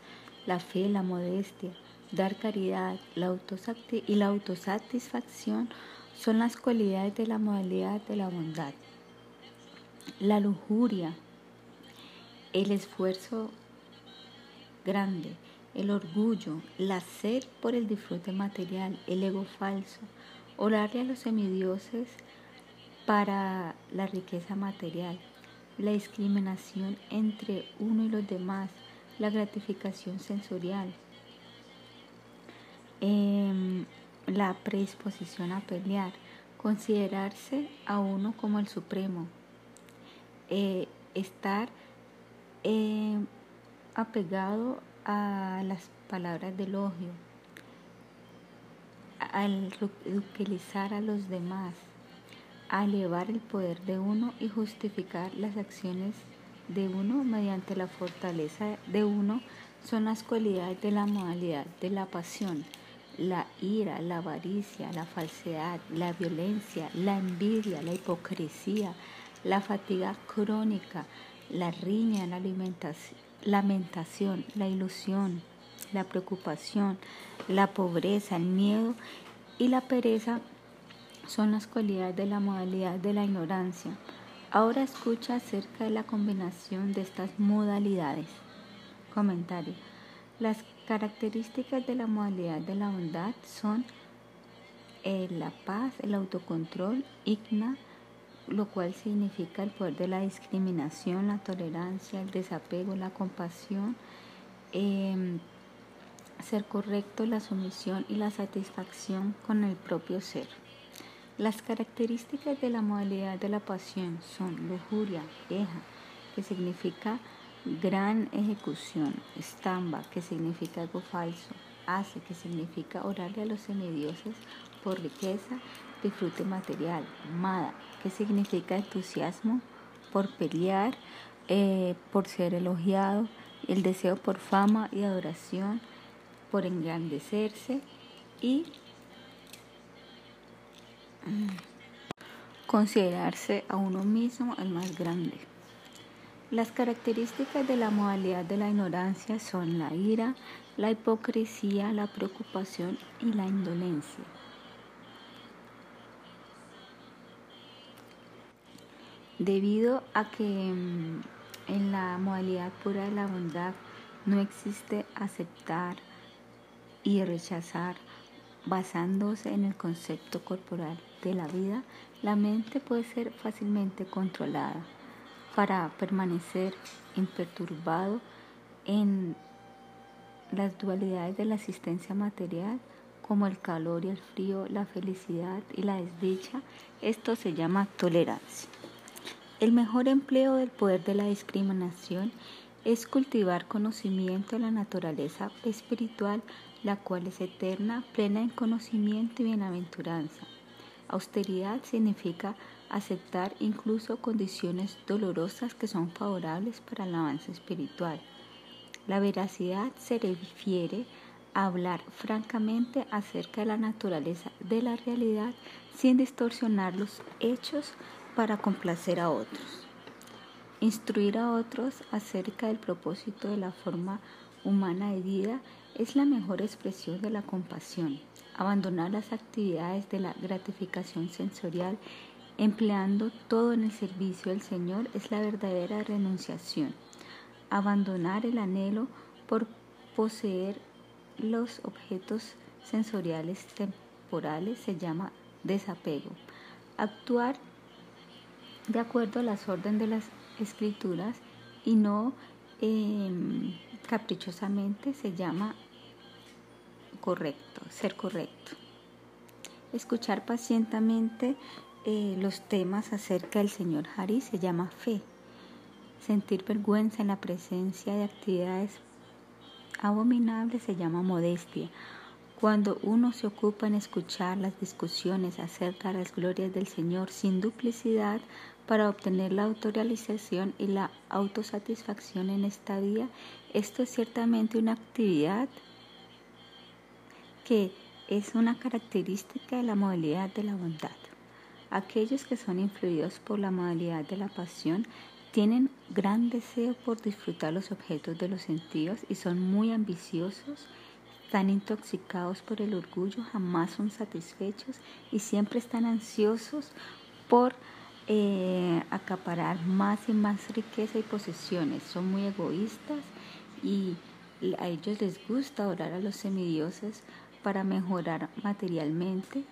la fe, la modestia, dar caridad la y la autosatisfacción son las cualidades de la modalidad de la bondad. La lujuria, el esfuerzo grande, el orgullo, la sed por el disfrute material, el ego falso, orarle a los semidioses, para la riqueza material, la discriminación entre uno y los demás, la gratificación sensorial, em, la predisposición a pelear, considerarse a uno como el supremo, eh, estar em, apegado a las palabras de elogio, al utilizar a los demás, a elevar el poder de uno y justificar las acciones de uno mediante la fortaleza de uno son las cualidades de la modalidad de la pasión, la ira, la avaricia, la falsedad, la violencia, la envidia, la hipocresía, la fatiga crónica, la riña, la lamentación, la ilusión, la preocupación, la pobreza, el miedo y la pereza son las cualidades de la modalidad de la ignorancia. Ahora escucha acerca de la combinación de estas modalidades. Comentario. Las características de la modalidad de la bondad son eh, la paz, el autocontrol, igna, lo cual significa el poder de la discriminación, la tolerancia, el desapego, la compasión, em, ser correcto, la sumisión y la satisfacción con el propio ser. Las características de la modalidad de la pasión son lujuria, eja, que significa gran ejecución, estamba, que significa algo falso, hace, que significa orarle a los semidioses por riqueza, disfrute material, mada, que significa entusiasmo por pelear, eh, por ser elogiado, el deseo por fama y adoración, por engrandecerse y considerarse a uno mismo el más grande. Las características de la modalidad de la ignorancia son la ira, la hipocresía, la preocupación y la indolencia. Debido a que mm, en la modalidad pura de la bondad no existe aceptar y rechazar basándose en el concepto corporal de la vida, la mente puede ser fácilmente controlada para permanecer imperturbado en las dualidades de la existencia material como el calor y el frío, la felicidad y la desdicha, esto se llama tolerancia. El mejor empleo del poder de la discriminación es cultivar conocimiento de la naturaleza espiritual, la cual es eterna, plena en conocimiento y bienaventuranza. Austeridad significa aceptar incluso condiciones dolorosas que son favorables para el avance espiritual. La veracidad se refiere a hablar francamente acerca de la naturaleza de la realidad sin distorsionar los hechos para complacer a otros. Instruir a otros acerca del propósito de la forma humana de vida es la mejor expresión de la compasión. Abandonar las actividades de la gratificación sensorial Empleando todo en el servicio del Señor es la verdadera renunciación. Abandonar el anhelo por poseer los objetos sensoriales temporales se llama desapego. Actuar de acuerdo a las órdenes de las escrituras y no em, caprichosamente se llama correcto, ser correcto. Escuchar pacientemente eh, los temas acerca del señor Harry se llama fe. Sentir vergüenza en la presencia de actividades abominables se llama modestia. Cuando uno se ocupa en escuchar las discusiones acerca de las glorias del Señor sin duplicidad para obtener la autorización y la autosatisfacción en esta vida, esto es ciertamente una actividad que es una característica de la modalidad de la bondad. Aquellos que son influidos por la modalidad de la pasión tienen gran deseo por disfrutar los objetos de los sentidos y son muy ambiciosos, están intoxicados por el orgullo, jamás son satisfechos y siempre están ansiosos por eh, acaparar más y más riqueza y posesiones. Son muy egoístas y a ellos les gusta orar a los semidioses para mejorar materialmente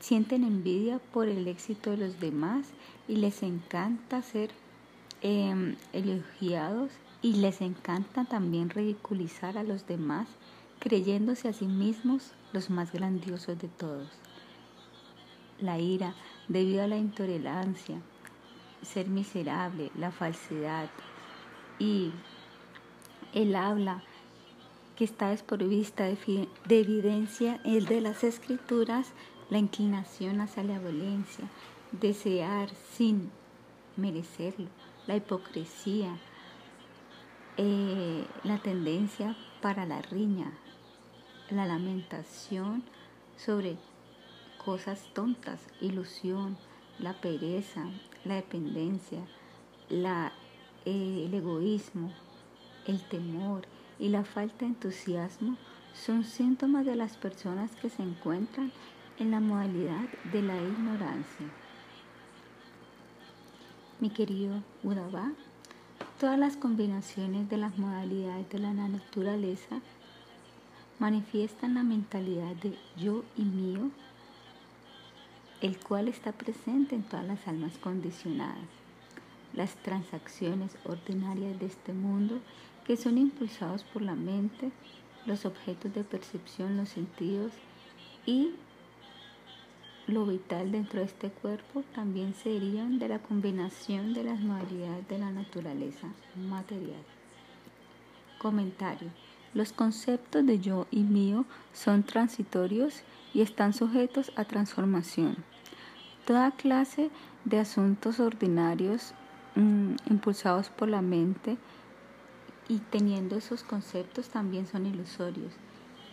sienten envidia por el éxito de los demás y les encanta ser em, elogiados y les encanta también ridiculizar a los demás, creyéndose a sí mismos los más grandiosos de todos. La ira, debido a la intolerancia, ser miserable, la falsedad y el habla que está desprovista de, de evidencia, el de las escrituras, la inclinación hacia la violencia, desear sin merecerlo, la hipocresía, eh, la tendencia para la riña, la lamentación sobre cosas tontas, ilusión, la pereza, la dependencia, eh, el egoísmo, el temor y la falta de entusiasmo son síntomas de las personas que se encuentran en la modalidad de la ignorancia. Mi querido Udabá, todas las combinaciones de las modalidades de la naturaleza manifiestan la mentalidad de yo y mío, el cual está presente en todas las almas condicionadas. Las transacciones ordinarias de este mundo que son impulsados por la mente, los objetos de percepción, los sentidos y lo vital dentro de este cuerpo también serían de la combinación de las modalidades de la naturaleza material. Comentario. Los conceptos de yo y mío son transitorios y están sujetos a transformación. Toda clase de asuntos ordinarios mm, impulsados por la mente y teniendo esos conceptos también son ilusorios.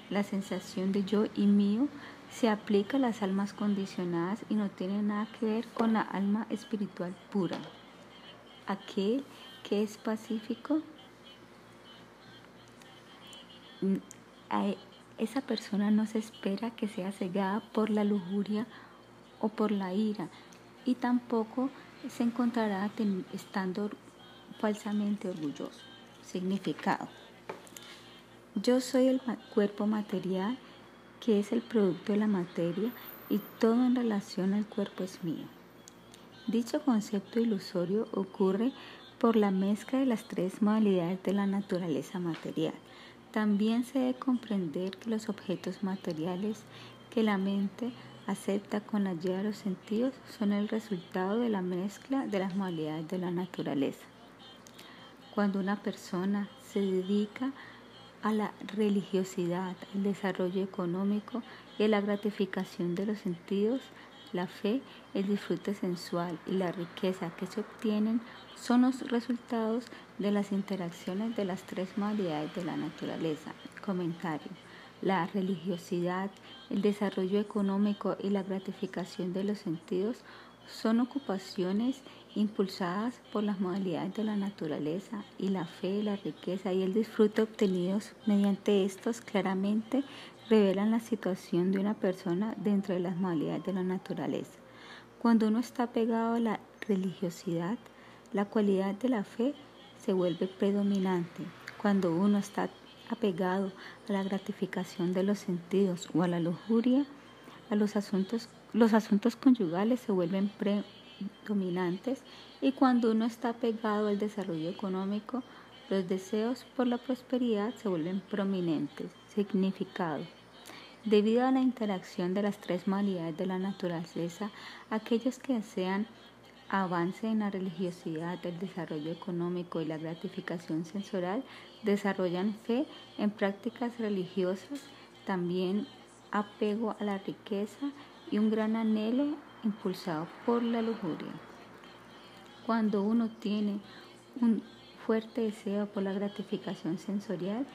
La sensación de yo y mío se aplica a las almas condicionadas y no tiene nada que ver con la alma espiritual pura. Aquel que es pacífico, esa persona no se espera que sea cegada por la lujuria o por la ira y tampoco se encontrará estando falsamente orgulloso. Significado. Yo soy el cuerpo material que es el producto de la materia y todo en relación al cuerpo es mío. Dicho concepto ilusorio ocurre por la mezcla de las tres modalidades de la naturaleza material. También se debe comprender que los objetos materiales que la mente acepta con la ayuda de los sentidos son el resultado de la mezcla de las modalidades de la naturaleza. Cuando una persona se dedica a la religiosidad, el desarrollo económico y a la gratificación de los sentidos, la fe, el disfrute sensual y la riqueza que se obtienen son los resultados de las interacciones de las tres modalidades de la naturaleza. Comentario. La religiosidad, el desarrollo económico y la gratificación de los sentidos son ocupaciones impulsadas por las modalidades de la naturaleza y la fe, la riqueza y el disfrute obtenidos mediante estos claramente revelan la situación de una persona dentro de las modalidades de la naturaleza. Cuando uno está pegado a la religiosidad, la cualidad de la fe se vuelve predominante. Cuando uno está apegado a la gratificación de los sentidos o a la lujuria, a los asuntos, los asuntos conyugales se vuelven predominantes y cuando uno está apegado al desarrollo económico, los deseos por la prosperidad se vuelven prominentes. Significado. Debido a la interacción de las tres modalidades de la naturaleza, aquellos que desean avance en la religiosidad, el desarrollo económico y la gratificación sensorial desarrollan fe en prácticas religiosas, también apego a la riqueza y un gran anhelo impulsado por la lujuria. Cuando uno tiene un fuerte deseo por la gratificación sensorial,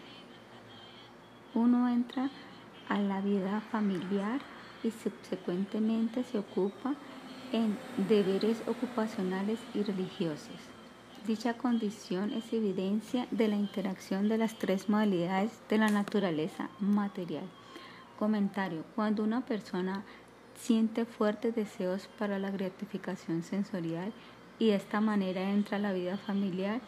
uno entra a la vida familiar y subsecuentemente se ocupa en deberes ocupacionales y religiosos. Dicha condición es evidencia de la interacción de las tres modalidades de la naturaleza material. Comentario. Cuando una persona siente fuertes deseos para la gratificación sensorial y de esta manera entra a la vida familiar,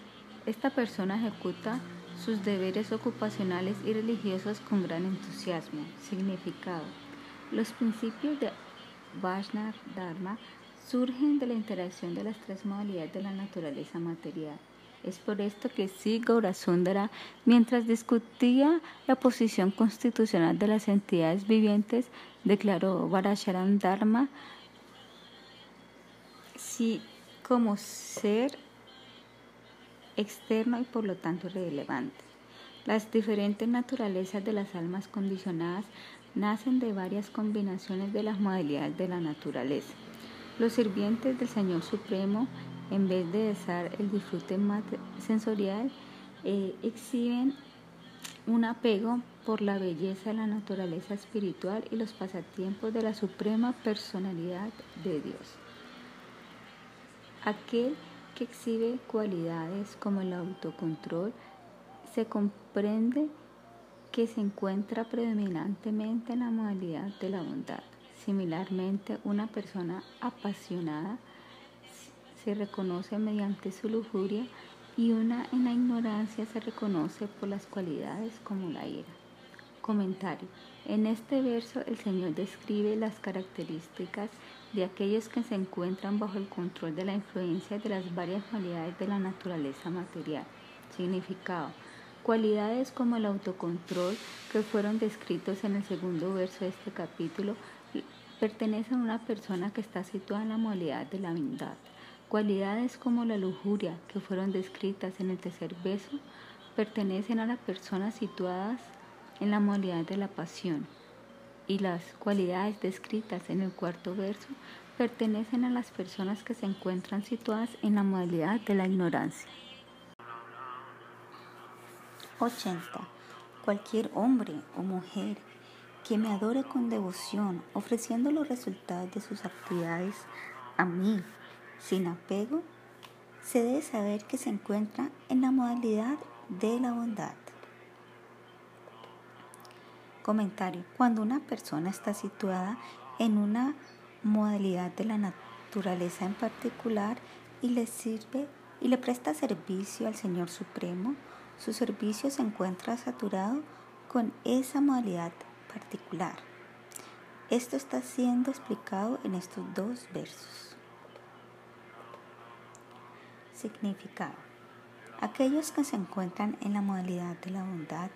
esta persona ejecuta sus deberes ocupacionales y religiosos con gran entusiasmo. Significado. Los principios de Vajna Dharma surgen de la interacción de las tres modalidades de la naturaleza material. Es por esto que Sri Gaurasundara, mientras discutía la posición constitucional de las entidades vivientes, declaró Varasharan Dharma si como ser externo y por lo tanto relevante. Las diferentes naturalezas de las almas condicionadas nacen de varias combinaciones de las modalidades de la naturaleza. Los sirvientes del Señor Supremo, en vez de desear el disfrute sensorial, eh, exhiben un apego por la belleza de la naturaleza espiritual y los pasatiempos de la suprema personalidad de Dios. Aquel que exhibe cualidades como el autocontrol se comprende que se encuentra predominantemente en la modalidad de la bondad. Similarmente, una persona apasionada se reconoce mediante su lujuria y una en la ignorancia se reconoce por las cualidades como la ira. Comentario. En este verso el Señor describe las características de aquellos que se encuentran bajo el control de la influencia de las varias cualidades de la naturaleza material. Significado. Cualidades como el autocontrol que fueron descritos en el segundo verso de este capítulo pertenecen a una persona que está situada en la modalidad de la bondad. Cualidades como la lujuria que fueron descritas en el tercer verso pertenecen a las personas situadas en la modalidad de la pasión. Y las cualidades descritas en el cuarto verso pertenecen a las personas que se encuentran situadas en la modalidad de la ignorancia. 80. Cualquier hombre o mujer que me adore con devoción, ofreciendo los resultados de sus actividades a mí, sin apego, se debe saber que se encuentra en la modalidad de la bondad. Comentario. Cuando una persona está situada en una modalidad de la naturaleza en particular y le sirve y le presta servicio al Señor Supremo, su servicio se encuentra saturado con esa modalidad particular. Esto está siendo explicado en estos dos versos. Significado. Aquellos que se encuentran en la modalidad de la bondad,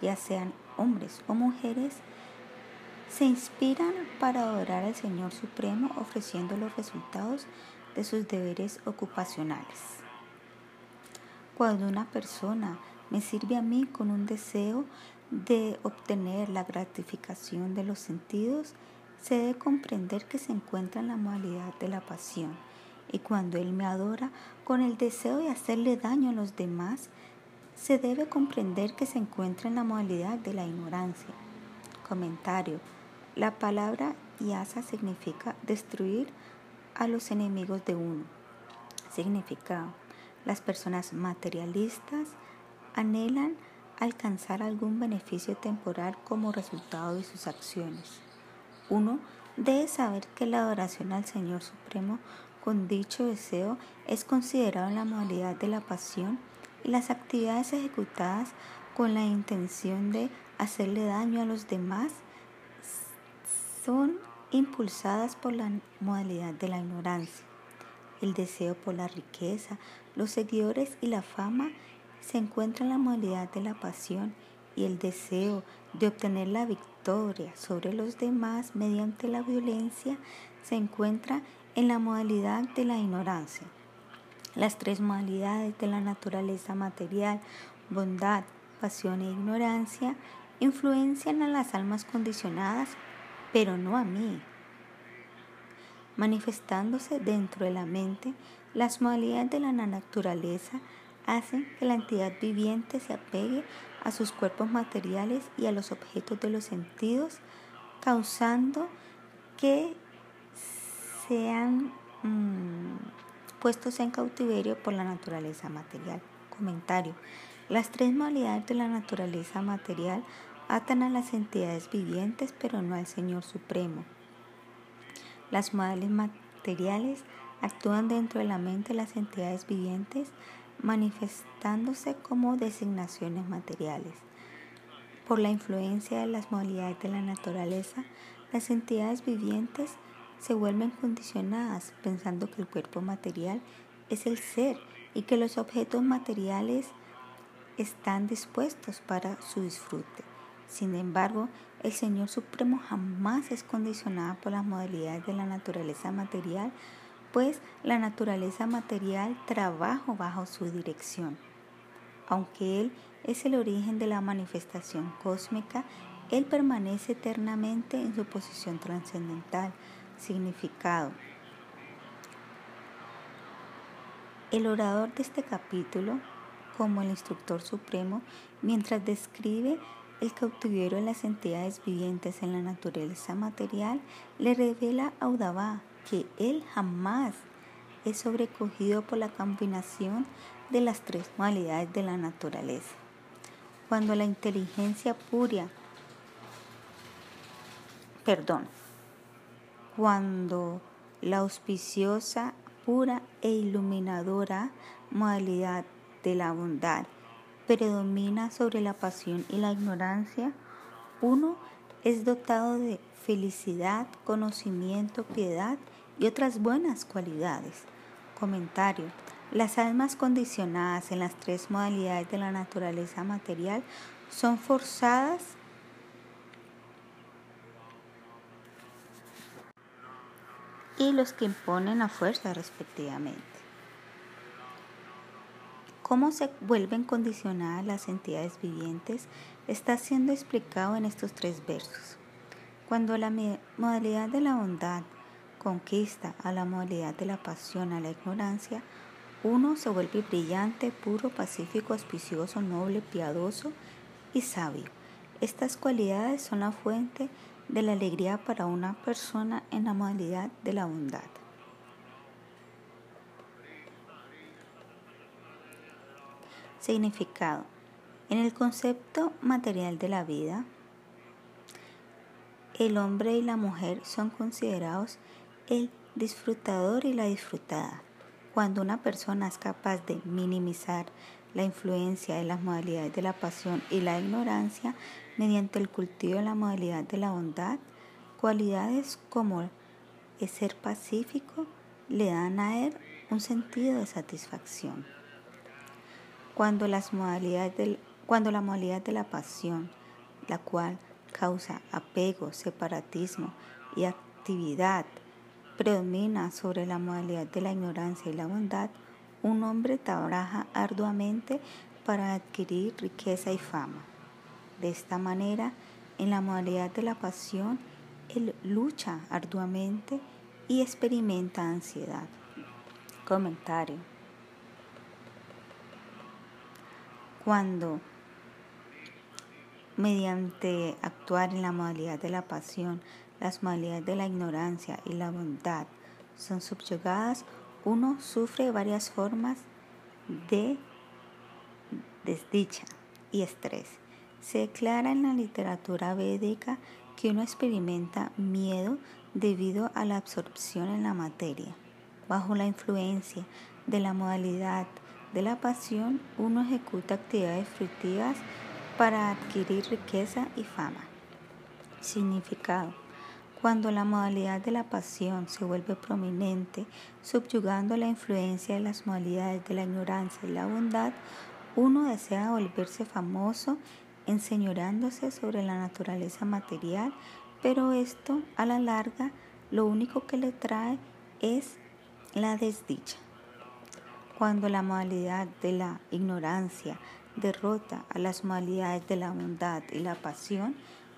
ya sean hombres o mujeres, se inspiran para adorar al Señor Supremo ofreciendo los resultados de sus deberes ocupacionales. Cuando una persona me sirve a mí con un deseo de obtener la gratificación de los sentidos, se debe comprender que se encuentra en la modalidad de la pasión. Y cuando Él me adora con el deseo de hacerle daño a los demás, se debe comprender que se encuentra en la modalidad de la ignorancia. Comentario. La palabra yasa significa destruir a los enemigos de uno. Significado. Las personas materialistas anhelan alcanzar algún beneficio temporal como resultado de sus acciones. Uno debe saber que la adoración al Señor Supremo con dicho deseo es considerado en la modalidad de la pasión y las actividades ejecutadas con la intención de hacerle daño a los demás son impulsadas por la modalidad de la ignorancia. El deseo por la riqueza, los seguidores y la fama se encuentra en la modalidad de la pasión y el deseo de obtener la victoria sobre los demás mediante la violencia se encuentra en la modalidad de la ignorancia. Las tres modalidades de la naturaleza material, bondad, pasión e ignorancia, influencian a las almas condicionadas, pero no a mí. Manifestándose dentro de la mente, las modalidades de la naturaleza hacen que la entidad viviente se apegue a sus cuerpos materiales y a los objetos de los sentidos, causando que sean mm, puestos en cautiverio por la naturaleza material. Comentario. Las tres modalidades de la naturaleza material atan a las entidades vivientes, pero no al Señor Supremo. Las modalidades materiales actúan dentro de la mente de las entidades vivientes, manifestándose como designaciones materiales. Por la influencia de las modalidades de la naturaleza, las entidades vivientes se vuelven condicionadas pensando que el cuerpo material es el ser y que los objetos materiales están dispuestos para su disfrute. Sin embargo, el Señor Supremo jamás es condicionado por las modalidades de la naturaleza material pues la naturaleza material trabaja bajo su dirección. Aunque Él es el origen de la manifestación cósmica, Él permanece eternamente en su posición trascendental. Significado. El orador de este capítulo, como el instructor supremo, mientras describe el cautiverio de las entidades vivientes en la naturaleza material, le revela a Udabá que él jamás es sobrecogido por la combinación de las tres modalidades de la naturaleza. Cuando la inteligencia pura, perdón, cuando la auspiciosa, pura e iluminadora modalidad de la bondad predomina sobre la pasión y la ignorancia, uno es dotado de felicidad, conocimiento, piedad y otras buenas cualidades. Comentario. Las almas condicionadas en las tres modalidades de la naturaleza material son forzadas y los que imponen a fuerza respectivamente. Cómo se vuelven condicionadas las entidades vivientes está siendo explicado en estos tres versos. Cuando la modalidad de la bondad conquista a la modalidad de la pasión, a la ignorancia, uno se vuelve brillante, puro, pacífico, auspicioso, noble, piadoso y sabio. Estas cualidades son la fuente de la alegría para una persona en la modalidad de la bondad. Significado. En el concepto material de la vida, el hombre y la mujer son considerados el disfrutador y la disfrutada. Cuando una persona es capaz de minimizar la influencia de las modalidades de la pasión y la ignorancia mediante el cultivo de la modalidad de la bondad, cualidades como el ser pacífico le dan a él un sentido de satisfacción. Cuando, las modalidades cuando la modalidad de la pasión, la cual causa apego, separatismo y actividad predomina sobre la modalidad de la ignorancia y la bondad, un hombre trabaja arduamente para adquirir riqueza y fama. De esta manera, en la modalidad de la pasión, él lucha arduamente y experimenta ansiedad. Comentario. Cuando mediante actuar en la modalidad de la pasión, las modalidades de la ignorancia y la bondad son subyugadas, uno sufre varias formas de desdicha y estrés. Se declara en la literatura védica que uno experimenta miedo debido a la absorción en la materia. Bajo la influencia de la modalidad de la pasión, uno ejecuta actividades fructivas para adquirir riqueza y fama. Significado. Cuando la modalidad de la pasión se vuelve prominente, subyugando la influencia de las modalidades de la ignorancia y la bondad, uno desea volverse famoso enseñoreándose sobre la naturaleza material, pero esto a la larga lo único que le trae es la desdicha. Cuando la modalidad de la ignorancia derrota a las modalidades de la bondad y la pasión,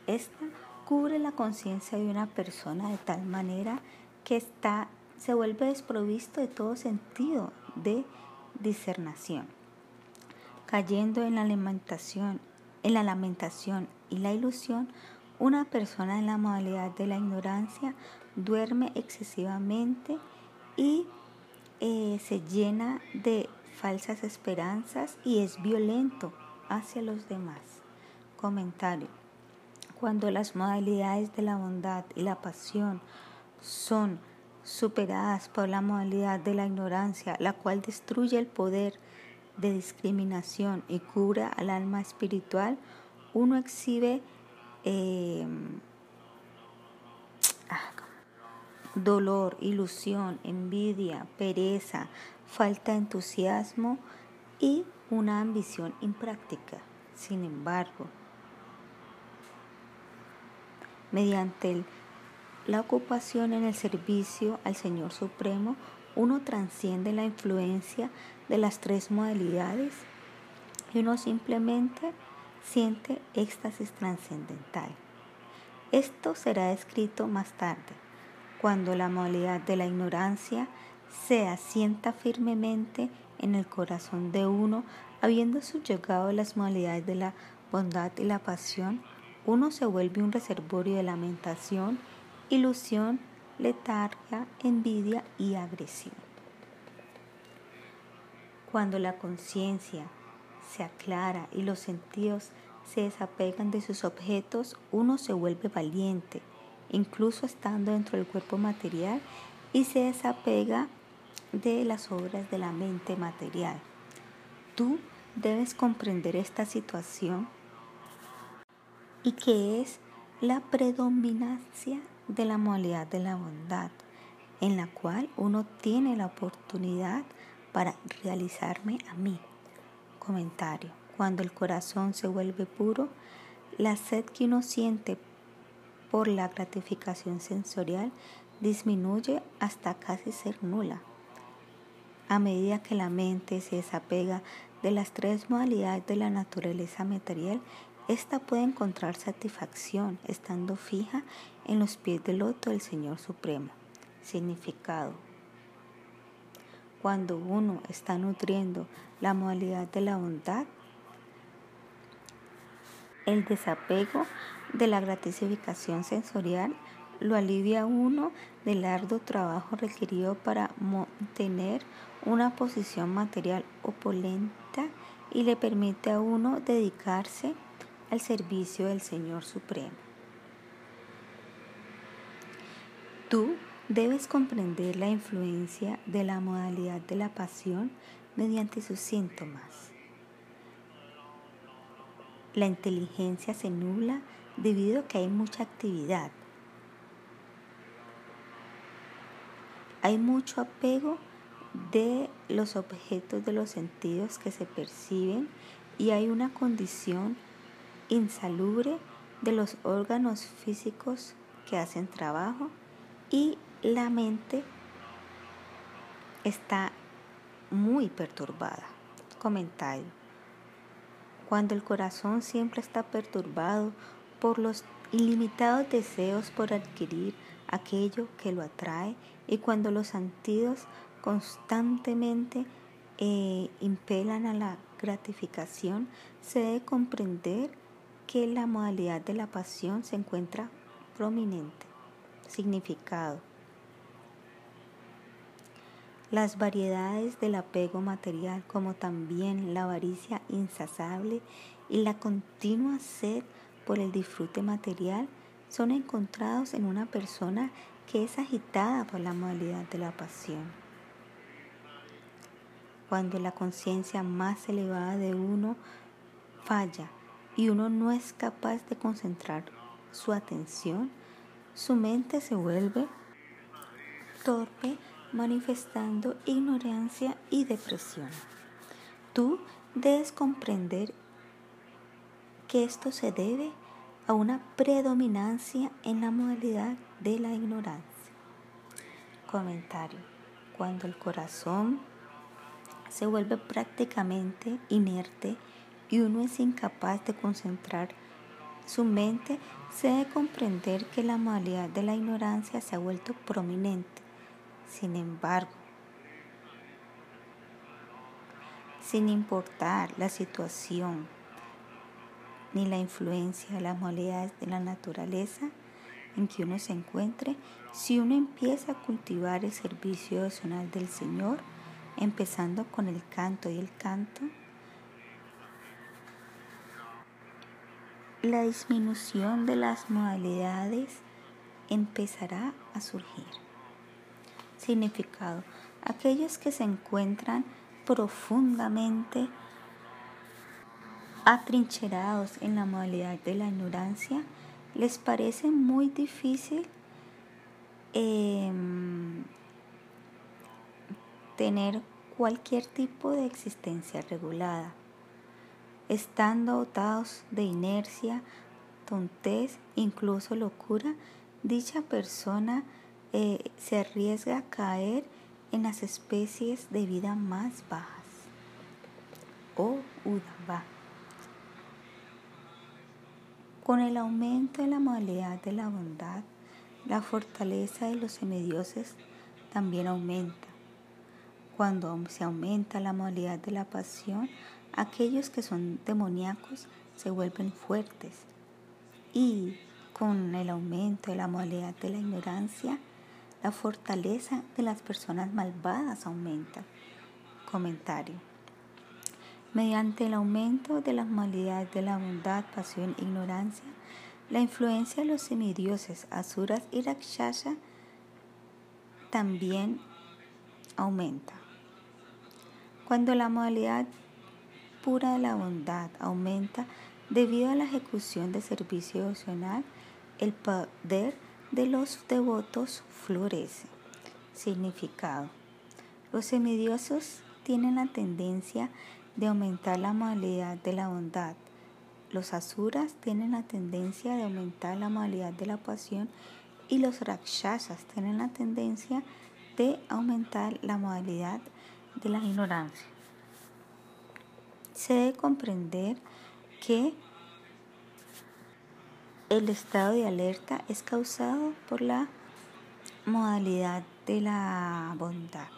esta cubre la conciencia de una persona de tal manera que está, se vuelve desprovisto de todo sentido de discernación, cayendo en la lamentación, en la lamentación y la ilusión, una persona en la modalidad de la ignorancia duerme excesivamente y eh, se llena de falsas esperanzas y es violento hacia los demás. Comentario. Cuando las modalidades de la bondad y la pasión son superadas por la modalidad de la ignorancia, la cual destruye el poder de discriminación y cura al alma espiritual, uno exhibe eh, ah, dolor, ilusión, envidia, pereza, falta de entusiasmo y una ambición impráctica. Sin embargo, mediante la ocupación en el servicio al Señor Supremo, uno transciende la influencia de las tres modalidades y uno simplemente siente éxtasis trascendental. Esto será escrito más tarde, cuando la modalidad de la ignorancia se asienta firmemente en el corazón de uno, habiendo subyugado las modalidades de la bondad y la pasión, uno se vuelve un reservorio de lamentación, ilusión, letargia, envidia y agresión. Cuando la conciencia se aclara y los sentidos se desapegan de sus objetos, uno se vuelve valiente, incluso estando dentro del cuerpo material, y se desapega de las obras de la mente material. Tú debes comprender esta situación y que es la predominancia de la modalidad de la bondad, en la cual uno tiene la oportunidad para realizarme a mí. Comentario. Cuando el corazón se vuelve puro, la sed que uno siente por la gratificación sensorial disminuye hasta casi ser nula. A medida que la mente se desapega de las tres modalidades de la naturaleza material, ésta puede encontrar satisfacción estando fija en los pies del loto del Señor Supremo. Significado. Cuando uno está nutriendo la modalidad de la bondad, el desapego de la gratificación sensorial lo alivia uno del arduo trabajo requerido para mantener una posición material opulenta y le permite a uno dedicarse al servicio del Señor Supremo. Tú debes comprender la influencia de la modalidad de la pasión mediante sus síntomas. La inteligencia se nubla debido a que hay mucha actividad. Hay mucho apego de los objetos de los sentidos que se perciben y hay una condición insalubre de los órganos físicos que hacen trabajo y la mente está muy perturbada. Comentario. Cuando el corazón siempre está perturbado por los ilimitados deseos por adquirir aquello que lo atrae y cuando los sentidos constantemente eh, impelan a la gratificación, se debe comprender que la modalidad de la pasión se encuentra prominente. Significado. Las variedades del apego material, como también la avaricia insaciable y la continua sed por el disfrute material, son encontrados en una persona que es agitada por la modalidad de la pasión. Cuando la conciencia más elevada de uno falla y uno no es capaz de concentrar su atención, su mente se vuelve torpe manifestando ignorancia y depresión. Tú debes comprender que esto se debe a una predominancia en la modalidad de la ignorancia. Comentario. Cuando el corazón se vuelve prácticamente inerte y uno es incapaz de concentrar su mente, se debe comprender que la modalidad de la ignorancia se ha vuelto prominente. Sin embargo, sin importar la situación ni la influencia de las modalidades de la naturaleza en que uno se encuentre, si uno empieza a cultivar el servicio devocional del Señor, empezando con el canto y el canto, la disminución de las modalidades empezará a surgir. Significado. Aquellos que se encuentran profundamente atrincherados en la modalidad de la ignorancia, les parece muy difícil em, tener cualquier tipo de existencia regulada. Estando dotados de inercia, tontez, incluso locura, dicha persona eh, se arriesga a caer en las especies de vida más bajas o Udava. Con el aumento de la modalidad de la bondad, la fortaleza de los semidioses también aumenta. Cuando se aumenta la modalidad de la pasión, aquellos que son demoníacos se vuelven fuertes. Y con el aumento de la modalidad de la ignorancia, la fortaleza de las personas malvadas aumenta. Comentario. Mediante el aumento de las modalidades de la bondad, pasión e ignorancia, la influencia de los semidioses, asuras y rakshasa también aumenta. Cuando la modalidad pura de la bondad aumenta debido a la ejecución de servicio devocional, el poder de los devotos florece. Significado. Los semidiosos tienen la tendencia de aumentar la modalidad de la bondad. Los asuras tienen la tendencia de aumentar la modalidad de la pasión y los rakshasas tienen la tendencia de aumentar la modalidad de la ignorancia. Se debe comprender que el estado de alerta es causado por la modalidad de la bondad.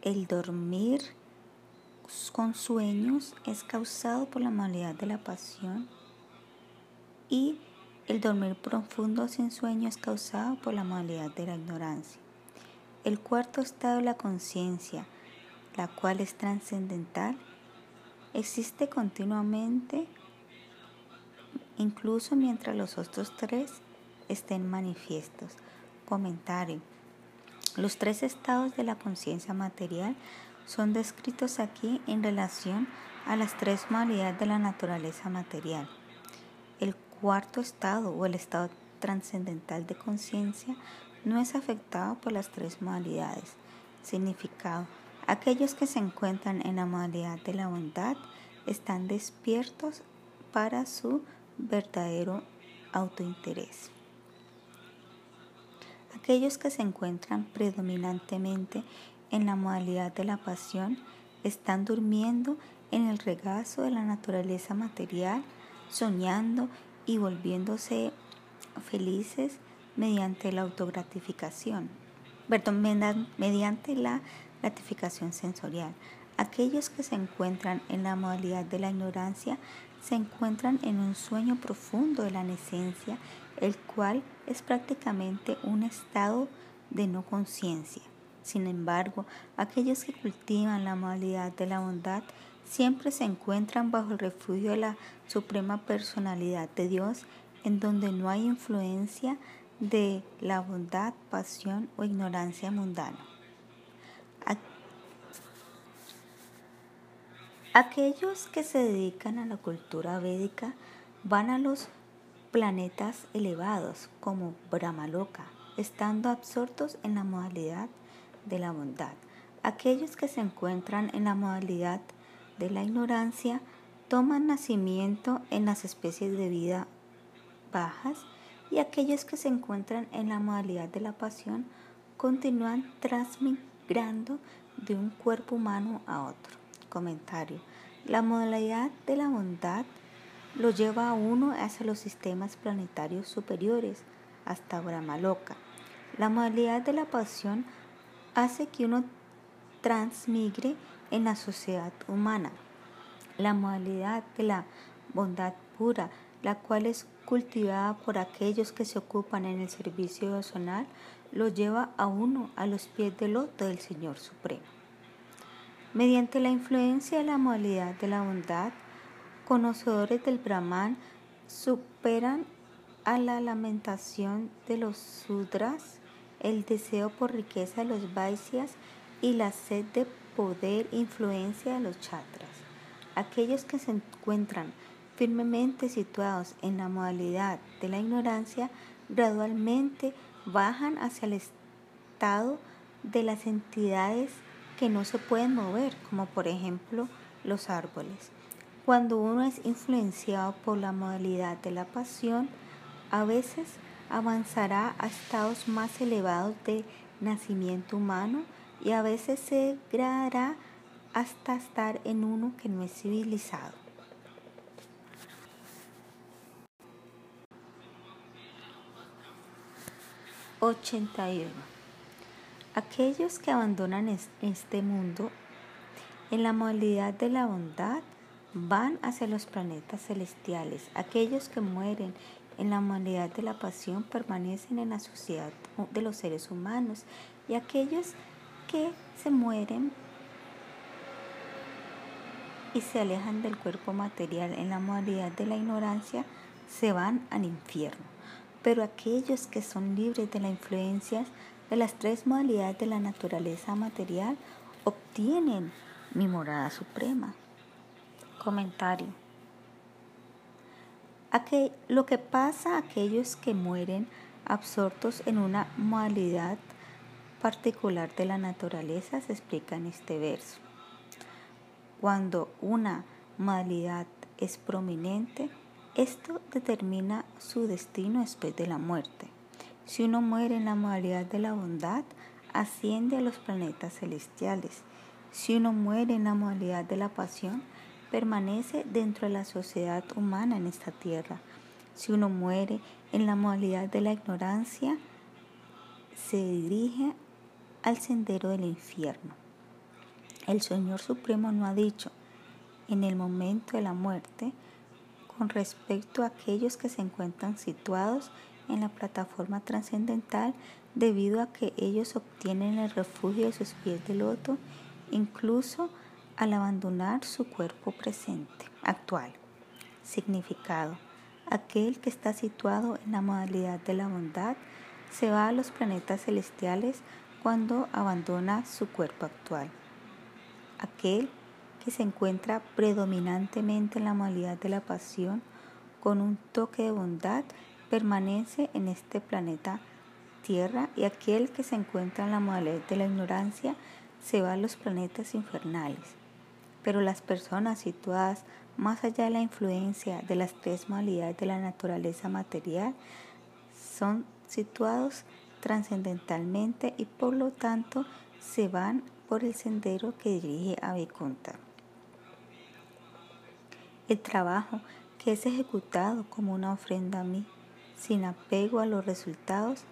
El dormir con sueños es causado por la modalidad de la pasión y el dormir profundo sin sueño es causado por la modalidad de la ignorancia. El cuarto estado la conciencia, la cual es trascendental, existe continuamente, incluso mientras los otros tres estén manifiestos. Comentario. Los tres estados de la conciencia material son descritos aquí en relación a las tres modalidades de la naturaleza material. El cuarto estado o el estado trascendental de conciencia no es afectado por las tres modalidades. Significado. Aquellos que se encuentran en la modalidad de la bondad están despiertos para su verdadero autointerés. Aquellos que se encuentran predominantemente en la modalidad de la pasión están durmiendo en el regazo de la naturaleza material, soñando y volviéndose felices mediante la autogratificación, perdón, mediante la gratificación sensorial. Aquellos que se encuentran en la modalidad de la ignorancia se encuentran en un sueño profundo de la nesencia, el cual es prácticamente un estado de no conciencia. Sin embargo, aquellos que cultivan la modalidad de la bondad siempre se encuentran bajo el refugio de la suprema personalidad de Dios, en donde no hay influencia de la bondad, pasión o ignorancia mundana. Aquellos que se dedican a la cultura védica van a los planetas elevados como Brahmaloka, estando absortos en la modalidad de la bondad. Aquellos que se encuentran en la modalidad de la ignorancia toman nacimiento en las especies de vida bajas y aquellos que se encuentran en la modalidad de la pasión continúan transmigrando de un cuerpo humano a otro. Comentario. La modalidad de la bondad lo lleva a uno hacia los sistemas planetarios superiores, hasta Brahmaloka. La modalidad de la pasión hace que uno transmigre en la sociedad humana. La modalidad de la bondad pura, la cual es cultivada por aquellos que se ocupan en el servicio devocional, lo lleva a uno a los pies del loto del Señor Supremo. Mediante la influencia de la modalidad de la bondad, conocedores del Brahman superan a la lamentación de los Sudras, el deseo por riqueza de los Vaisyas y la sed de poder e influencia de los Chatras. Aquellos que se encuentran firmemente situados en la modalidad de la ignorancia, gradualmente bajan hacia el estado de las entidades que no se pueden mover, como por ejemplo los árboles. Cuando uno es influenciado por la modalidad de la pasión, a veces avanzará a estados más elevados de nacimiento humano y a veces se degradará hasta estar en uno que no es civilizado. 81. Aquellos que abandonan este mundo en la modalidad de la bondad van hacia los planetas celestiales. Aquellos que mueren en la modalidad de la pasión permanecen en la sociedad de los seres humanos y aquellos que se mueren y se alejan del cuerpo material en la modalidad de la ignorancia se van al infierno pero aquellos que son libres de la influencia de las tres modalidades de la naturaleza material obtienen mi morada suprema. Comentario. lo que pasa a aquellos que mueren absortos en una modalidad particular de la naturaleza se explica en este verso. Cuando una modalidad es prominente, esto determina su destino después de la muerte. Si uno muere en la modalidad de la bondad, asciende a los planetas celestiales. Si uno muere en la modalidad de la pasión, permanece dentro de la sociedad humana en esta tierra. Si uno muere en la modalidad de la ignorancia, se dirige al sendero del infierno. El Señor Supremo no ha dicho, en el momento de la muerte, con respecto a aquellos que se encuentran situados en la plataforma trascendental debido a que ellos obtienen el refugio de sus pies de loto, incluso al abandonar su cuerpo presente, actual. Significado. Aquel que está situado en la modalidad de la bondad se va a los planetas celestiales cuando abandona su cuerpo actual. Aquel que se encuentra predominantemente en la modalidad de la pasión con un toque de bondad permanece en este planeta Tierra y aquel que se encuentra en la modalidad de la ignorancia se va a los planetas infernales. Pero las personas situadas más allá de la influencia de las tres modalidades de la naturaleza material son situados trascendentalmente y por lo tanto se van por el sendero que dirige a Vikunta. El trabajo que es ejecutado como una ofrenda a mí, sin apego a los resultados,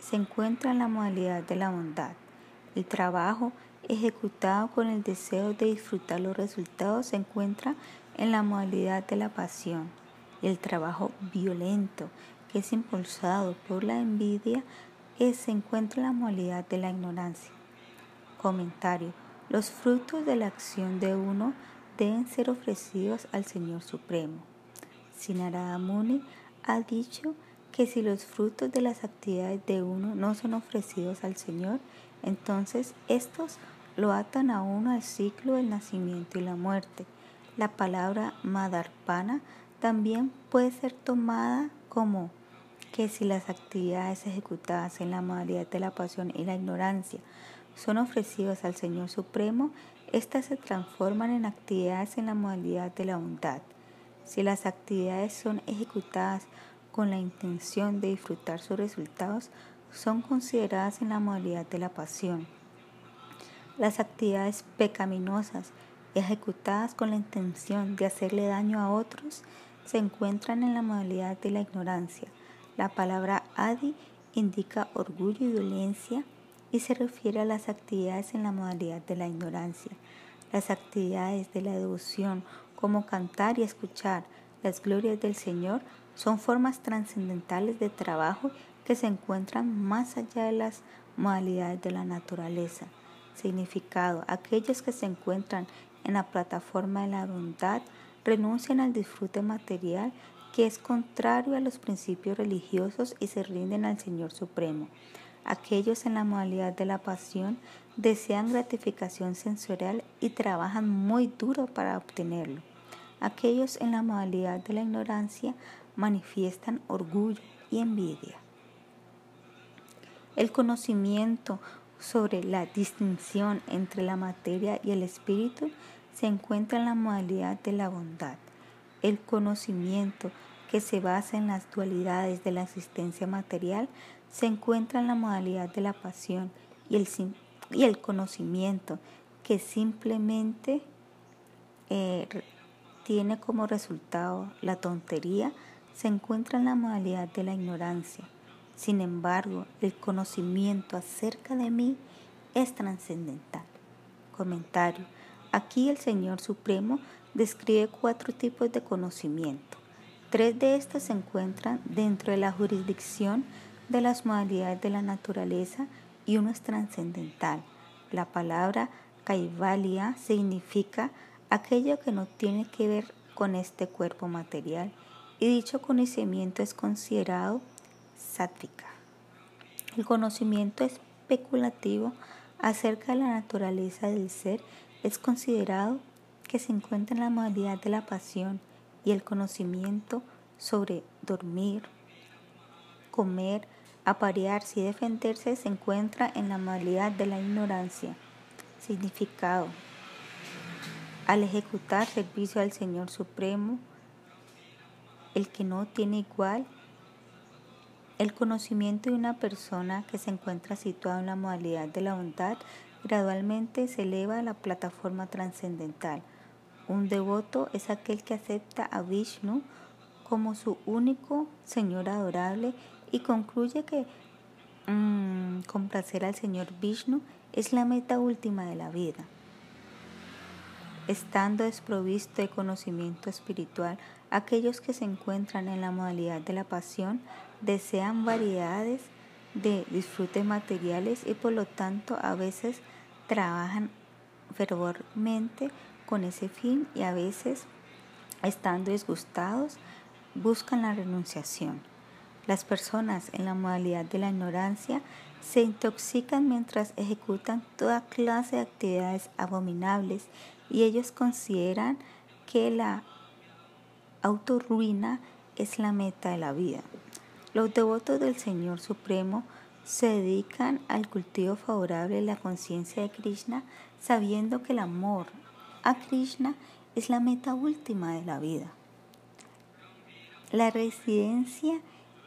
se encuentra en la modalidad de la bondad. El trabajo ejecutado con el deseo de disfrutar los resultados se encuentra en la modalidad de la pasión. El trabajo violento, que es impulsado por la envidia, se encuentra en la modalidad de la ignorancia. Comentario. Los frutos de la acción de uno deben ser ofrecidos al Señor Supremo. Sinarada Muni ha dicho que si los frutos de las actividades de uno no son ofrecidos al Señor, entonces estos lo atan a uno al ciclo del nacimiento y la muerte. La palabra Madarpana también puede ser tomada como que si las actividades ejecutadas en la modalidad de la pasión y la ignorancia son ofrecidas al Señor Supremo, éstas se transforman en actividades en la modalidad de la bondad. Si las actividades son ejecutadas con la intención de disfrutar sus resultados, son consideradas en la modalidad de la pasión. Las actividades pecaminosas ejecutadas con la intención de hacerle daño a otros se encuentran en la modalidad de la ignorancia. La palabra adi indica orgullo y dolencia y se refiere a las actividades en la modalidad de la ignorancia. Las actividades de la devoción, como cantar y escuchar las glorias del Señor, son formas trascendentales de trabajo que se encuentran más allá de las modalidades de la naturaleza. Significado. Aquellos que se encuentran en la plataforma de la bondad renuncian al disfrute material que es contrario a los principios religiosos y se rinden al Señor Supremo. Aquellos en la modalidad de la pasión desean gratificación sensorial y trabajan muy duro para obtenerlo. Aquellos en la modalidad de la ignorancia manifiestan orgullo y envidia. El conocimiento sobre la distinción entre la materia y el espíritu se encuentra en la modalidad de la bondad. El conocimiento que se basa en las dualidades de la existencia material se encuentra en la modalidad de la pasión y el, y el conocimiento que simplemente eh, tiene como resultado la tontería se encuentra en la modalidad de la ignorancia. Sin embargo, el conocimiento acerca de mí es trascendental. Comentario. Aquí el Señor Supremo describe cuatro tipos de conocimiento. Tres de estos se encuentran dentro de la jurisdicción de las modalidades de la naturaleza y uno es trascendental. La palabra Kaivalya significa aquello que no tiene que ver con este cuerpo material y dicho conocimiento es considerado sátrica. El conocimiento especulativo acerca de la naturaleza del ser es considerado que se encuentra en la modalidad de la pasión y el conocimiento sobre dormir, comer, aparearse y defenderse se encuentra en la modalidad de la ignorancia. Significado. Al ejecutar servicio al Señor Supremo, el que no tiene igual, el conocimiento de una persona que se encuentra situada en la modalidad de la bondad gradualmente se eleva a la plataforma trascendental. Un devoto es aquel que acepta a Vishnu como su único Señor adorable y concluye que mmm, complacer al Señor Vishnu es la meta última de la vida. Estando desprovisto de conocimiento espiritual, aquellos que se encuentran en la modalidad de la pasión desean variedades de disfrutes materiales y por lo tanto a veces trabajan fervormente con ese fin y a veces, estando disgustados, buscan la renunciación. Las personas en la modalidad de la ignorancia se intoxican mientras ejecutan toda clase de actividades abominables y ellos consideran que la autorruina es la meta de la vida. Los devotos del Señor Supremo se dedican al cultivo favorable de la conciencia de Krishna sabiendo que el amor a Krishna es la meta última de la vida. La residencia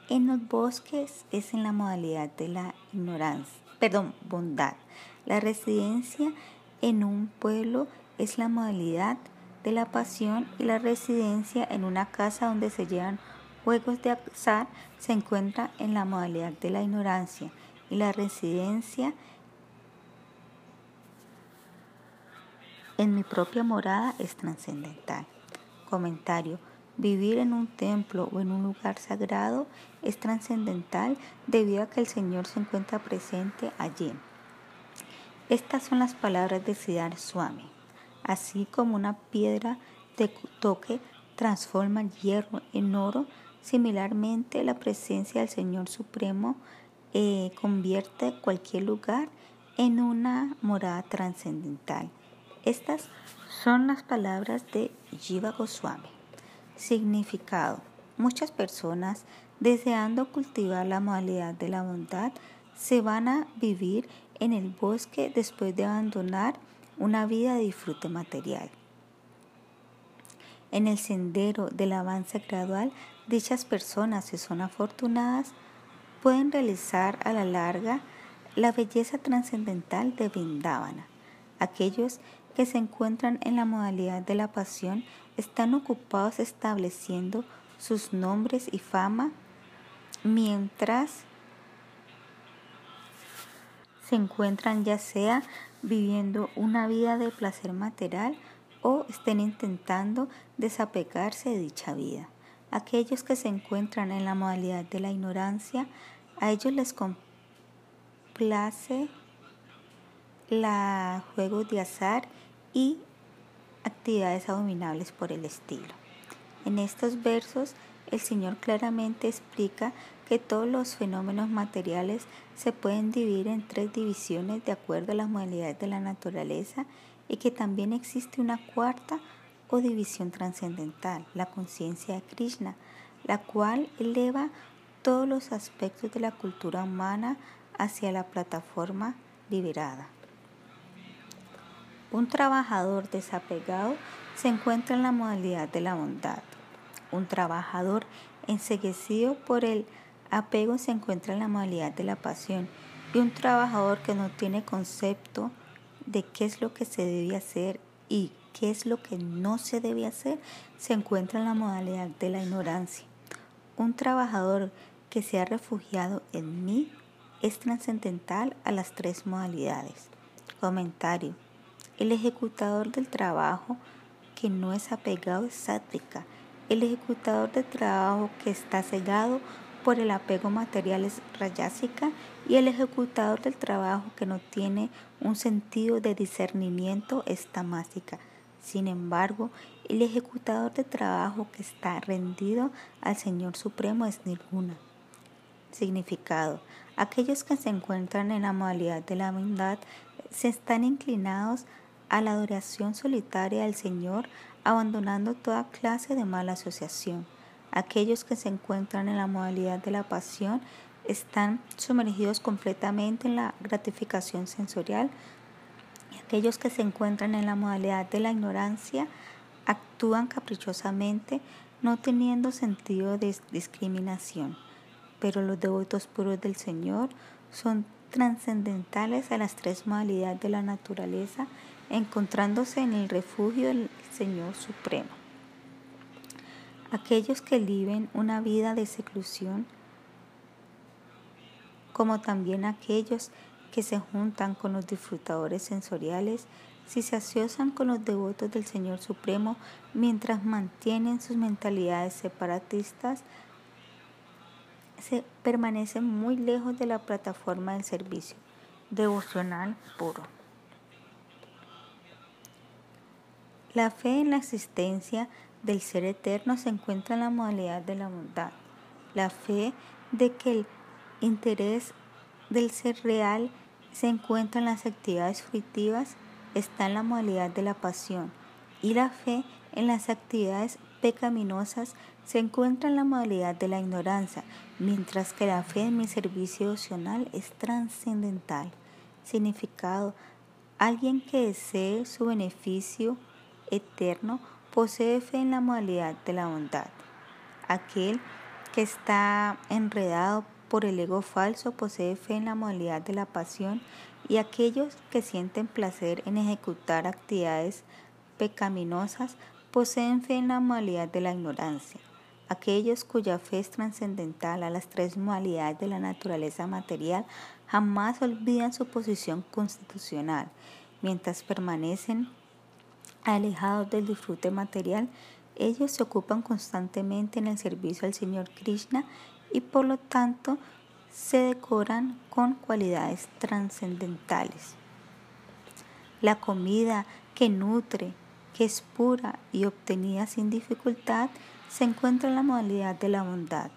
en los bosques es en la modalidad de la ignorancia, perdón, bondad. La residencia en un pueblo es la modalidad de la pasión y la residencia en una casa donde se llevan juegos de azar se encuentra en la modalidad de la ignorancia y la residencia en mi propia morada es trascendental. Comentario. Vivir en un templo o en un lugar sagrado es trascendental debido a que el Señor se encuentra presente allí. Estas son las palabras de Siddhar Swami. Así como una piedra de toque transforma hierro en oro, similarmente la presencia del Señor Supremo eh, convierte cualquier lugar en una morada trascendental. Estas son las palabras de Jiva Goswami. Significado. Muchas personas, deseando cultivar la modalidad de la bondad, se van a vivir en el bosque después de abandonar una vida de disfrute material. En el sendero del avance gradual, dichas personas, si son afortunadas, pueden realizar a la larga la belleza trascendental de Vindavana. Aquellos que se encuentran en la modalidad de la pasión están ocupados estableciendo sus nombres y fama mientras se encuentran ya sea viviendo una vida de placer material o estén intentando desapegarse de dicha vida. Aquellos que se encuentran en la modalidad de la ignorancia, a ellos les complace la juegos de azar y actividades abominables por el estilo. En estos versos el Señor claramente explica que todos los fenómenos materiales se pueden dividir en tres divisiones de acuerdo a las modalidades de la naturaleza y que también existe una cuarta o división trascendental, la conciencia de Krishna, la cual eleva todos los aspectos de la cultura humana hacia la plataforma liberada. Un trabajador desapegado se encuentra en la modalidad de la bondad. Un trabajador enseguecido por el apego se encuentra en la modalidad de la pasión. Y un trabajador que no tiene concepto de qué es lo que se debe hacer y qué es lo que no se debe hacer se encuentra en la modalidad de la ignorancia. Un trabajador que se ha refugiado en mí es trascendental a las tres modalidades. Comentario. El ejecutador del trabajo que no es apegado es sátrica. El ejecutador del trabajo que está cegado por el apego material es rayásica y el ejecutador del trabajo que no tiene un sentido de discernimiento es tamásica. Sin embargo, el ejecutador de trabajo que está rendido al Señor Supremo es ninguna. Significado. Aquellos que se encuentran en la modalidad de la bondad se están inclinados a la adoración solitaria del Señor, abandonando toda clase de mala asociación. Aquellos que se encuentran en la modalidad de la pasión están sumergidos completamente en la gratificación sensorial. Y aquellos que se encuentran en la modalidad de la ignorancia actúan caprichosamente, no teniendo sentido de discriminación. Pero los devotos puros del Señor son trascendentales a las tres modalidades de la naturaleza encontrándose en el refugio del Señor Supremo. Aquellos que viven una vida de seclusión, como también aquellos que se juntan con los disfrutadores sensoriales, si se asocian con los devotos del Señor Supremo mientras mantienen sus mentalidades separatistas, se permanecen muy lejos de la plataforma del servicio devocional puro. La fe en la existencia del ser eterno se encuentra en la modalidad de la bondad. La fe de que el interés del ser real se encuentra en las actividades fruitivas está en la modalidad de la pasión y la fe en las actividades pecaminosas se encuentra en la modalidad de la ignorancia, mientras que la fe en mi servicio emocional es trascendental. Significado. Alguien que desee su beneficio eterno posee fe en la modalidad de la bondad. Aquel que está enredado por el ego falso posee fe en la modalidad de la pasión y aquellos que sienten placer en ejecutar actividades pecaminosas poseen fe en la modalidad de la ignorancia. Aquellos cuya fe es trascendental a las tres modalidades de la naturaleza material jamás olvidan su posición constitucional, mientras permanecen alejados del disfrute material, ellos se ocupan constantemente en el servicio al Señor Krishna y por lo tanto se decoran con cualidades trascendentales. La comida que nutre, que es pura y obtenida sin dificultad, se encuentra en la modalidad de la bondad.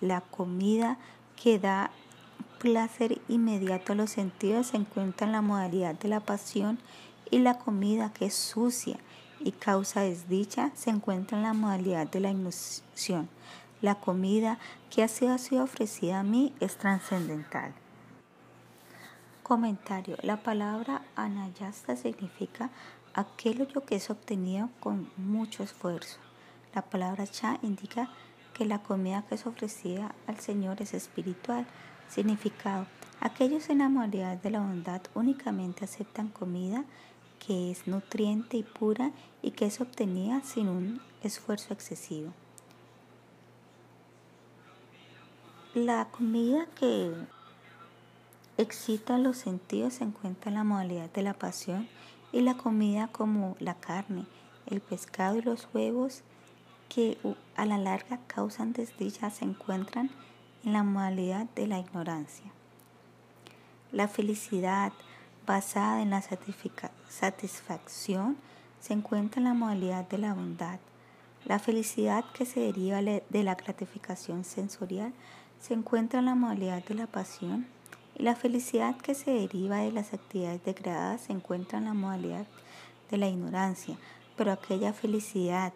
La comida que da placer inmediato a los sentidos se encuentra en la modalidad de la pasión y la comida que es sucia y causa desdicha se encuentra en la modalidad de la ignoración. La comida que ha sido, ofrecida a mí es trascendental. Comentario. La palabra anayasta significa aquello que es obtenido con mucho esfuerzo. La palabra cha indica que la comida que es ofrecida al Señor es espiritual. Significado. Aquellos en la modalidad de la bondad únicamente aceptan comida que es nutriente y pura y que es obtenida sin un esfuerzo excesivo. La comida que excita los sentidos se encuentra en la modalidad de la pasión y la comida como la carne, el pescado y los huevos que a la larga causan desdicha se encuentran en la modalidad de la ignorancia. La felicidad basada en la satisfacción se encuentra en la modalidad de la bondad. La felicidad que se deriva de la gratificación sensorial se encuentra en la modalidad de la pasión y la felicidad que se deriva de las actividades degradadas se encuentra en la modalidad de la ignorancia, pero aquella felicidad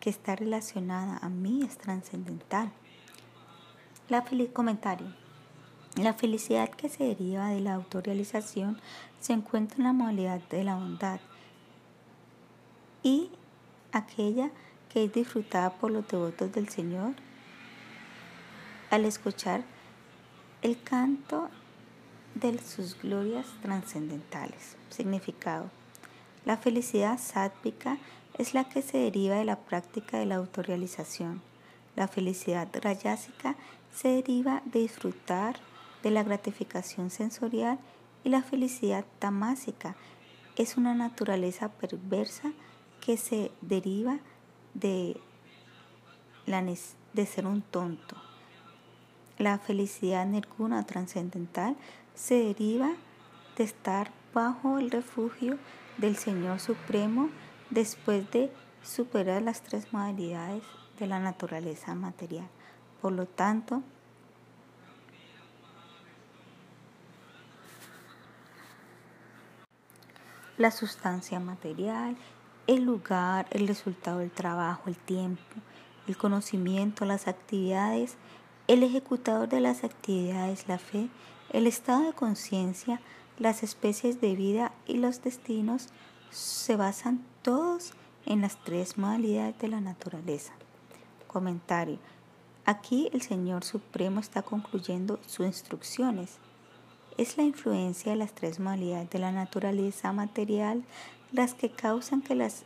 que está relacionada a mí es trascendental. La feliz comentario. La felicidad que se deriva de la autorrealización se encuentra en la modalidad de la bondad y aquella que es disfrutada por los devotos del Señor al escuchar el canto de sus glorias trascendentales. Significado. La felicidad sátvica es la que se deriva de la práctica de la autorrealización. La felicidad rayásica se deriva de disfrutar de la gratificación sensorial y la felicidad tamásica es una naturaleza perversa que se deriva de, la, de ser un tonto. La felicidad nirguna trascendental se deriva de estar bajo el refugio del Señor Supremo después de superar las tres modalidades de la naturaleza material. Por lo tanto, la sustancia material, el lugar, el resultado del trabajo, el tiempo, el conocimiento, las actividades, el ejecutador de las actividades, la fe, el estado de conciencia, las especies de vida y los destinos se basan todos en las tres modalidades de la naturaleza. Comentario. Aquí el Señor Supremo está concluyendo sus instrucciones. Es la influencia de las tres modalidades de la naturaleza material las que causan que las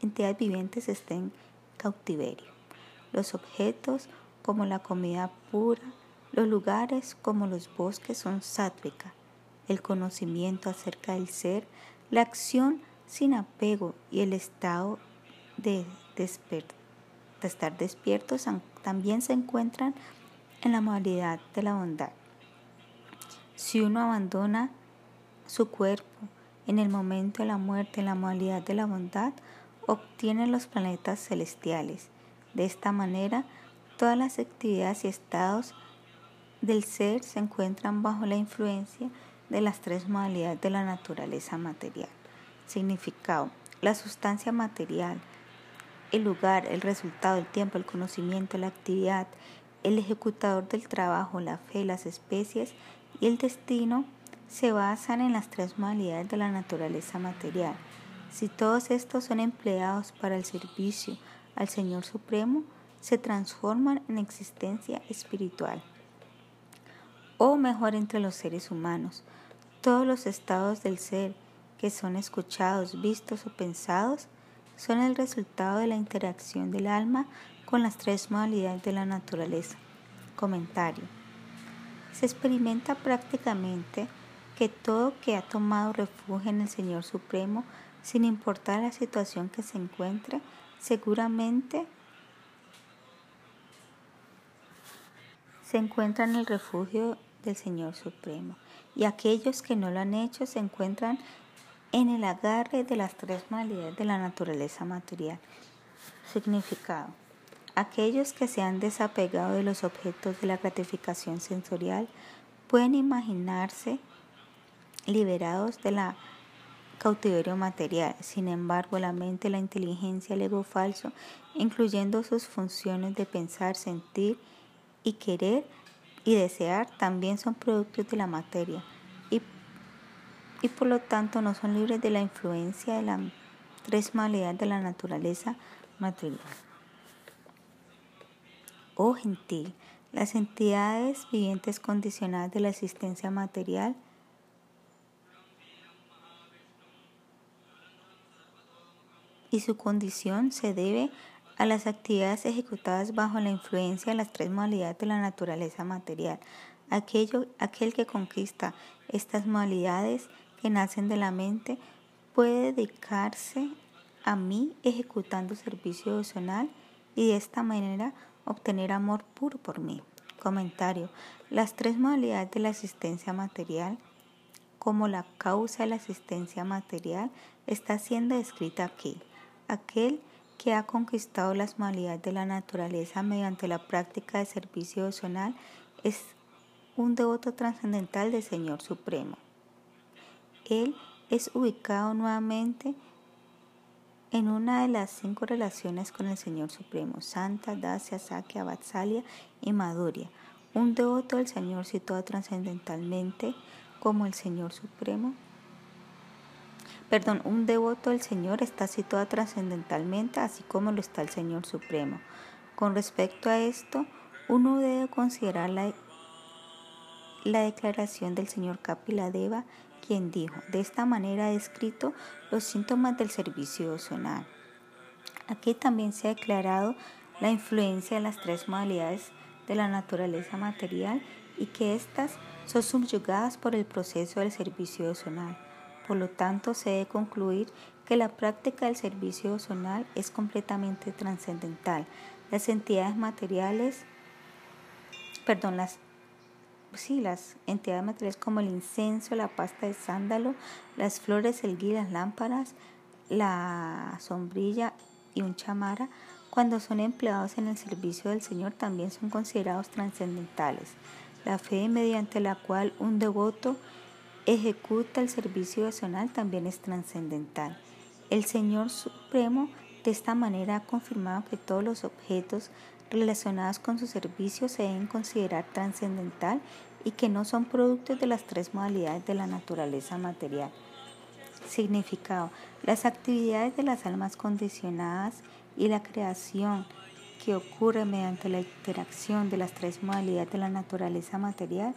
entidades vivientes estén en cautiverio. Los objetos como la comida pura, los lugares como los bosques son sátvica, el conocimiento acerca del ser, la acción sin apego y el estado de, de estar despiertos también se encuentran en la modalidad de la bondad. Si uno abandona su cuerpo en el momento de la muerte en la modalidad de la bondad, obtienen los planetas celestiales. De esta manera, todas las actividades y estados del ser se encuentran bajo la influencia de las tres modalidades de la naturaleza material. Significado. La sustancia material, el lugar, el resultado, el tiempo, el conocimiento, la actividad, el ejecutador del trabajo, la fe, las especies y el destino se basan en las tres modalidades de la naturaleza material. Si todos estos son empleados para el servicio al Señor Supremo, se transforman en existencia espiritual. O mejor entre los seres humanos, todos los estados del ser que son escuchados, vistos o pensados son el resultado de la interacción del alma con las tres modalidades de la naturaleza. Comentario. Se experimenta prácticamente que todo que ha tomado refugio en el Señor Supremo, sin importar la situación que se encuentre, seguramente se encuentra en el refugio del Señor Supremo. Y aquellos que no lo han hecho se encuentran en el agarre de las tres modalidades de la naturaleza material. Significado. Aquellos que se han desapegado de los objetos de la gratificación sensorial pueden imaginarse liberados de la cautiverio material. Sin embargo, la mente, la inteligencia, el ego falso, incluyendo sus funciones de pensar, sentir y querer y desear, también son productos de la materia y, y por lo tanto no son libres de la influencia de la tres modalidades de la naturaleza material. Oh gentil, las entidades vivientes condicionadas de la existencia material y su condición se debe a las actividades ejecutadas bajo la influencia de las tres modalidades de la naturaleza material. Aquello, aquel que conquista estas modalidades que nacen de la mente puede dedicarse a mí ejecutando servicio devocional y de esta manera obtener amor puro por mí. Comentario. Las tres modalidades de la existencia material como la causa de la existencia material está siendo descrita aquí. Aquel que ha conquistado las modalidades de la naturaleza mediante la práctica de servicio devocional es un devoto trascendental del Señor Supremo. Él es ubicado nuevamente en una de las cinco relaciones con el Señor Supremo, Santa, Dacia, Sakya, Vatsalya y Madhurya. Un devoto del Señor situado trascendentalmente como el Señor Supremo. Perdón, un devoto del Señor está situado trascendentalmente así como lo está el Señor Supremo. Con respecto a esto, uno debe considerar la, la declaración del Señor Kapiladeva quien dijo, de esta manera ha descrito los síntomas del servicio emocional. Aquí también se ha declarado la influencia de las tres modalidades de la naturaleza material y que éstas son subyugadas por el proceso del servicio emocional. Por lo tanto, se debe concluir que la práctica del servicio emocional es completamente trascendental. Las entidades materiales, perdón, las sí, las entidades materiales como el incenso, la pasta de sándalo, las flores, el gui, las lámparas, la sombrilla y un chamara, cuando son empleados en el servicio del Señor, también son considerados trascendentales. La fe mediante la cual un devoto ejecuta el servicio devocional también es trascendental. El Señor Supremo de esta manera ha confirmado que todos los objetos relacionados con su servicio se deben considerar trascendental y que no son productos de las tres modalidades de la naturaleza material. Significado. Las actividades de las almas condicionadas y la creación que ocurre mediante la interacción de las tres modalidades de la naturaleza material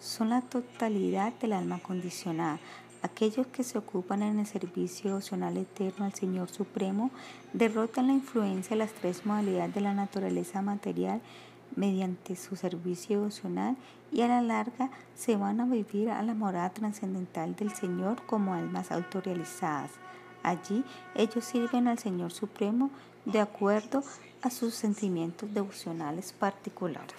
son la totalidad del alma condicionada, Aquellos que se ocupan en el servicio opcional eterno al Señor Supremo derrotan la influencia de las tres modalidades de la naturaleza material mediante su servicio opcional y a la larga se van a vivir a la morada trascendental del Señor como almas autorrealizadas. Allí ellos sirven al Señor Supremo de acuerdo a sus sentimientos devocionales particulares.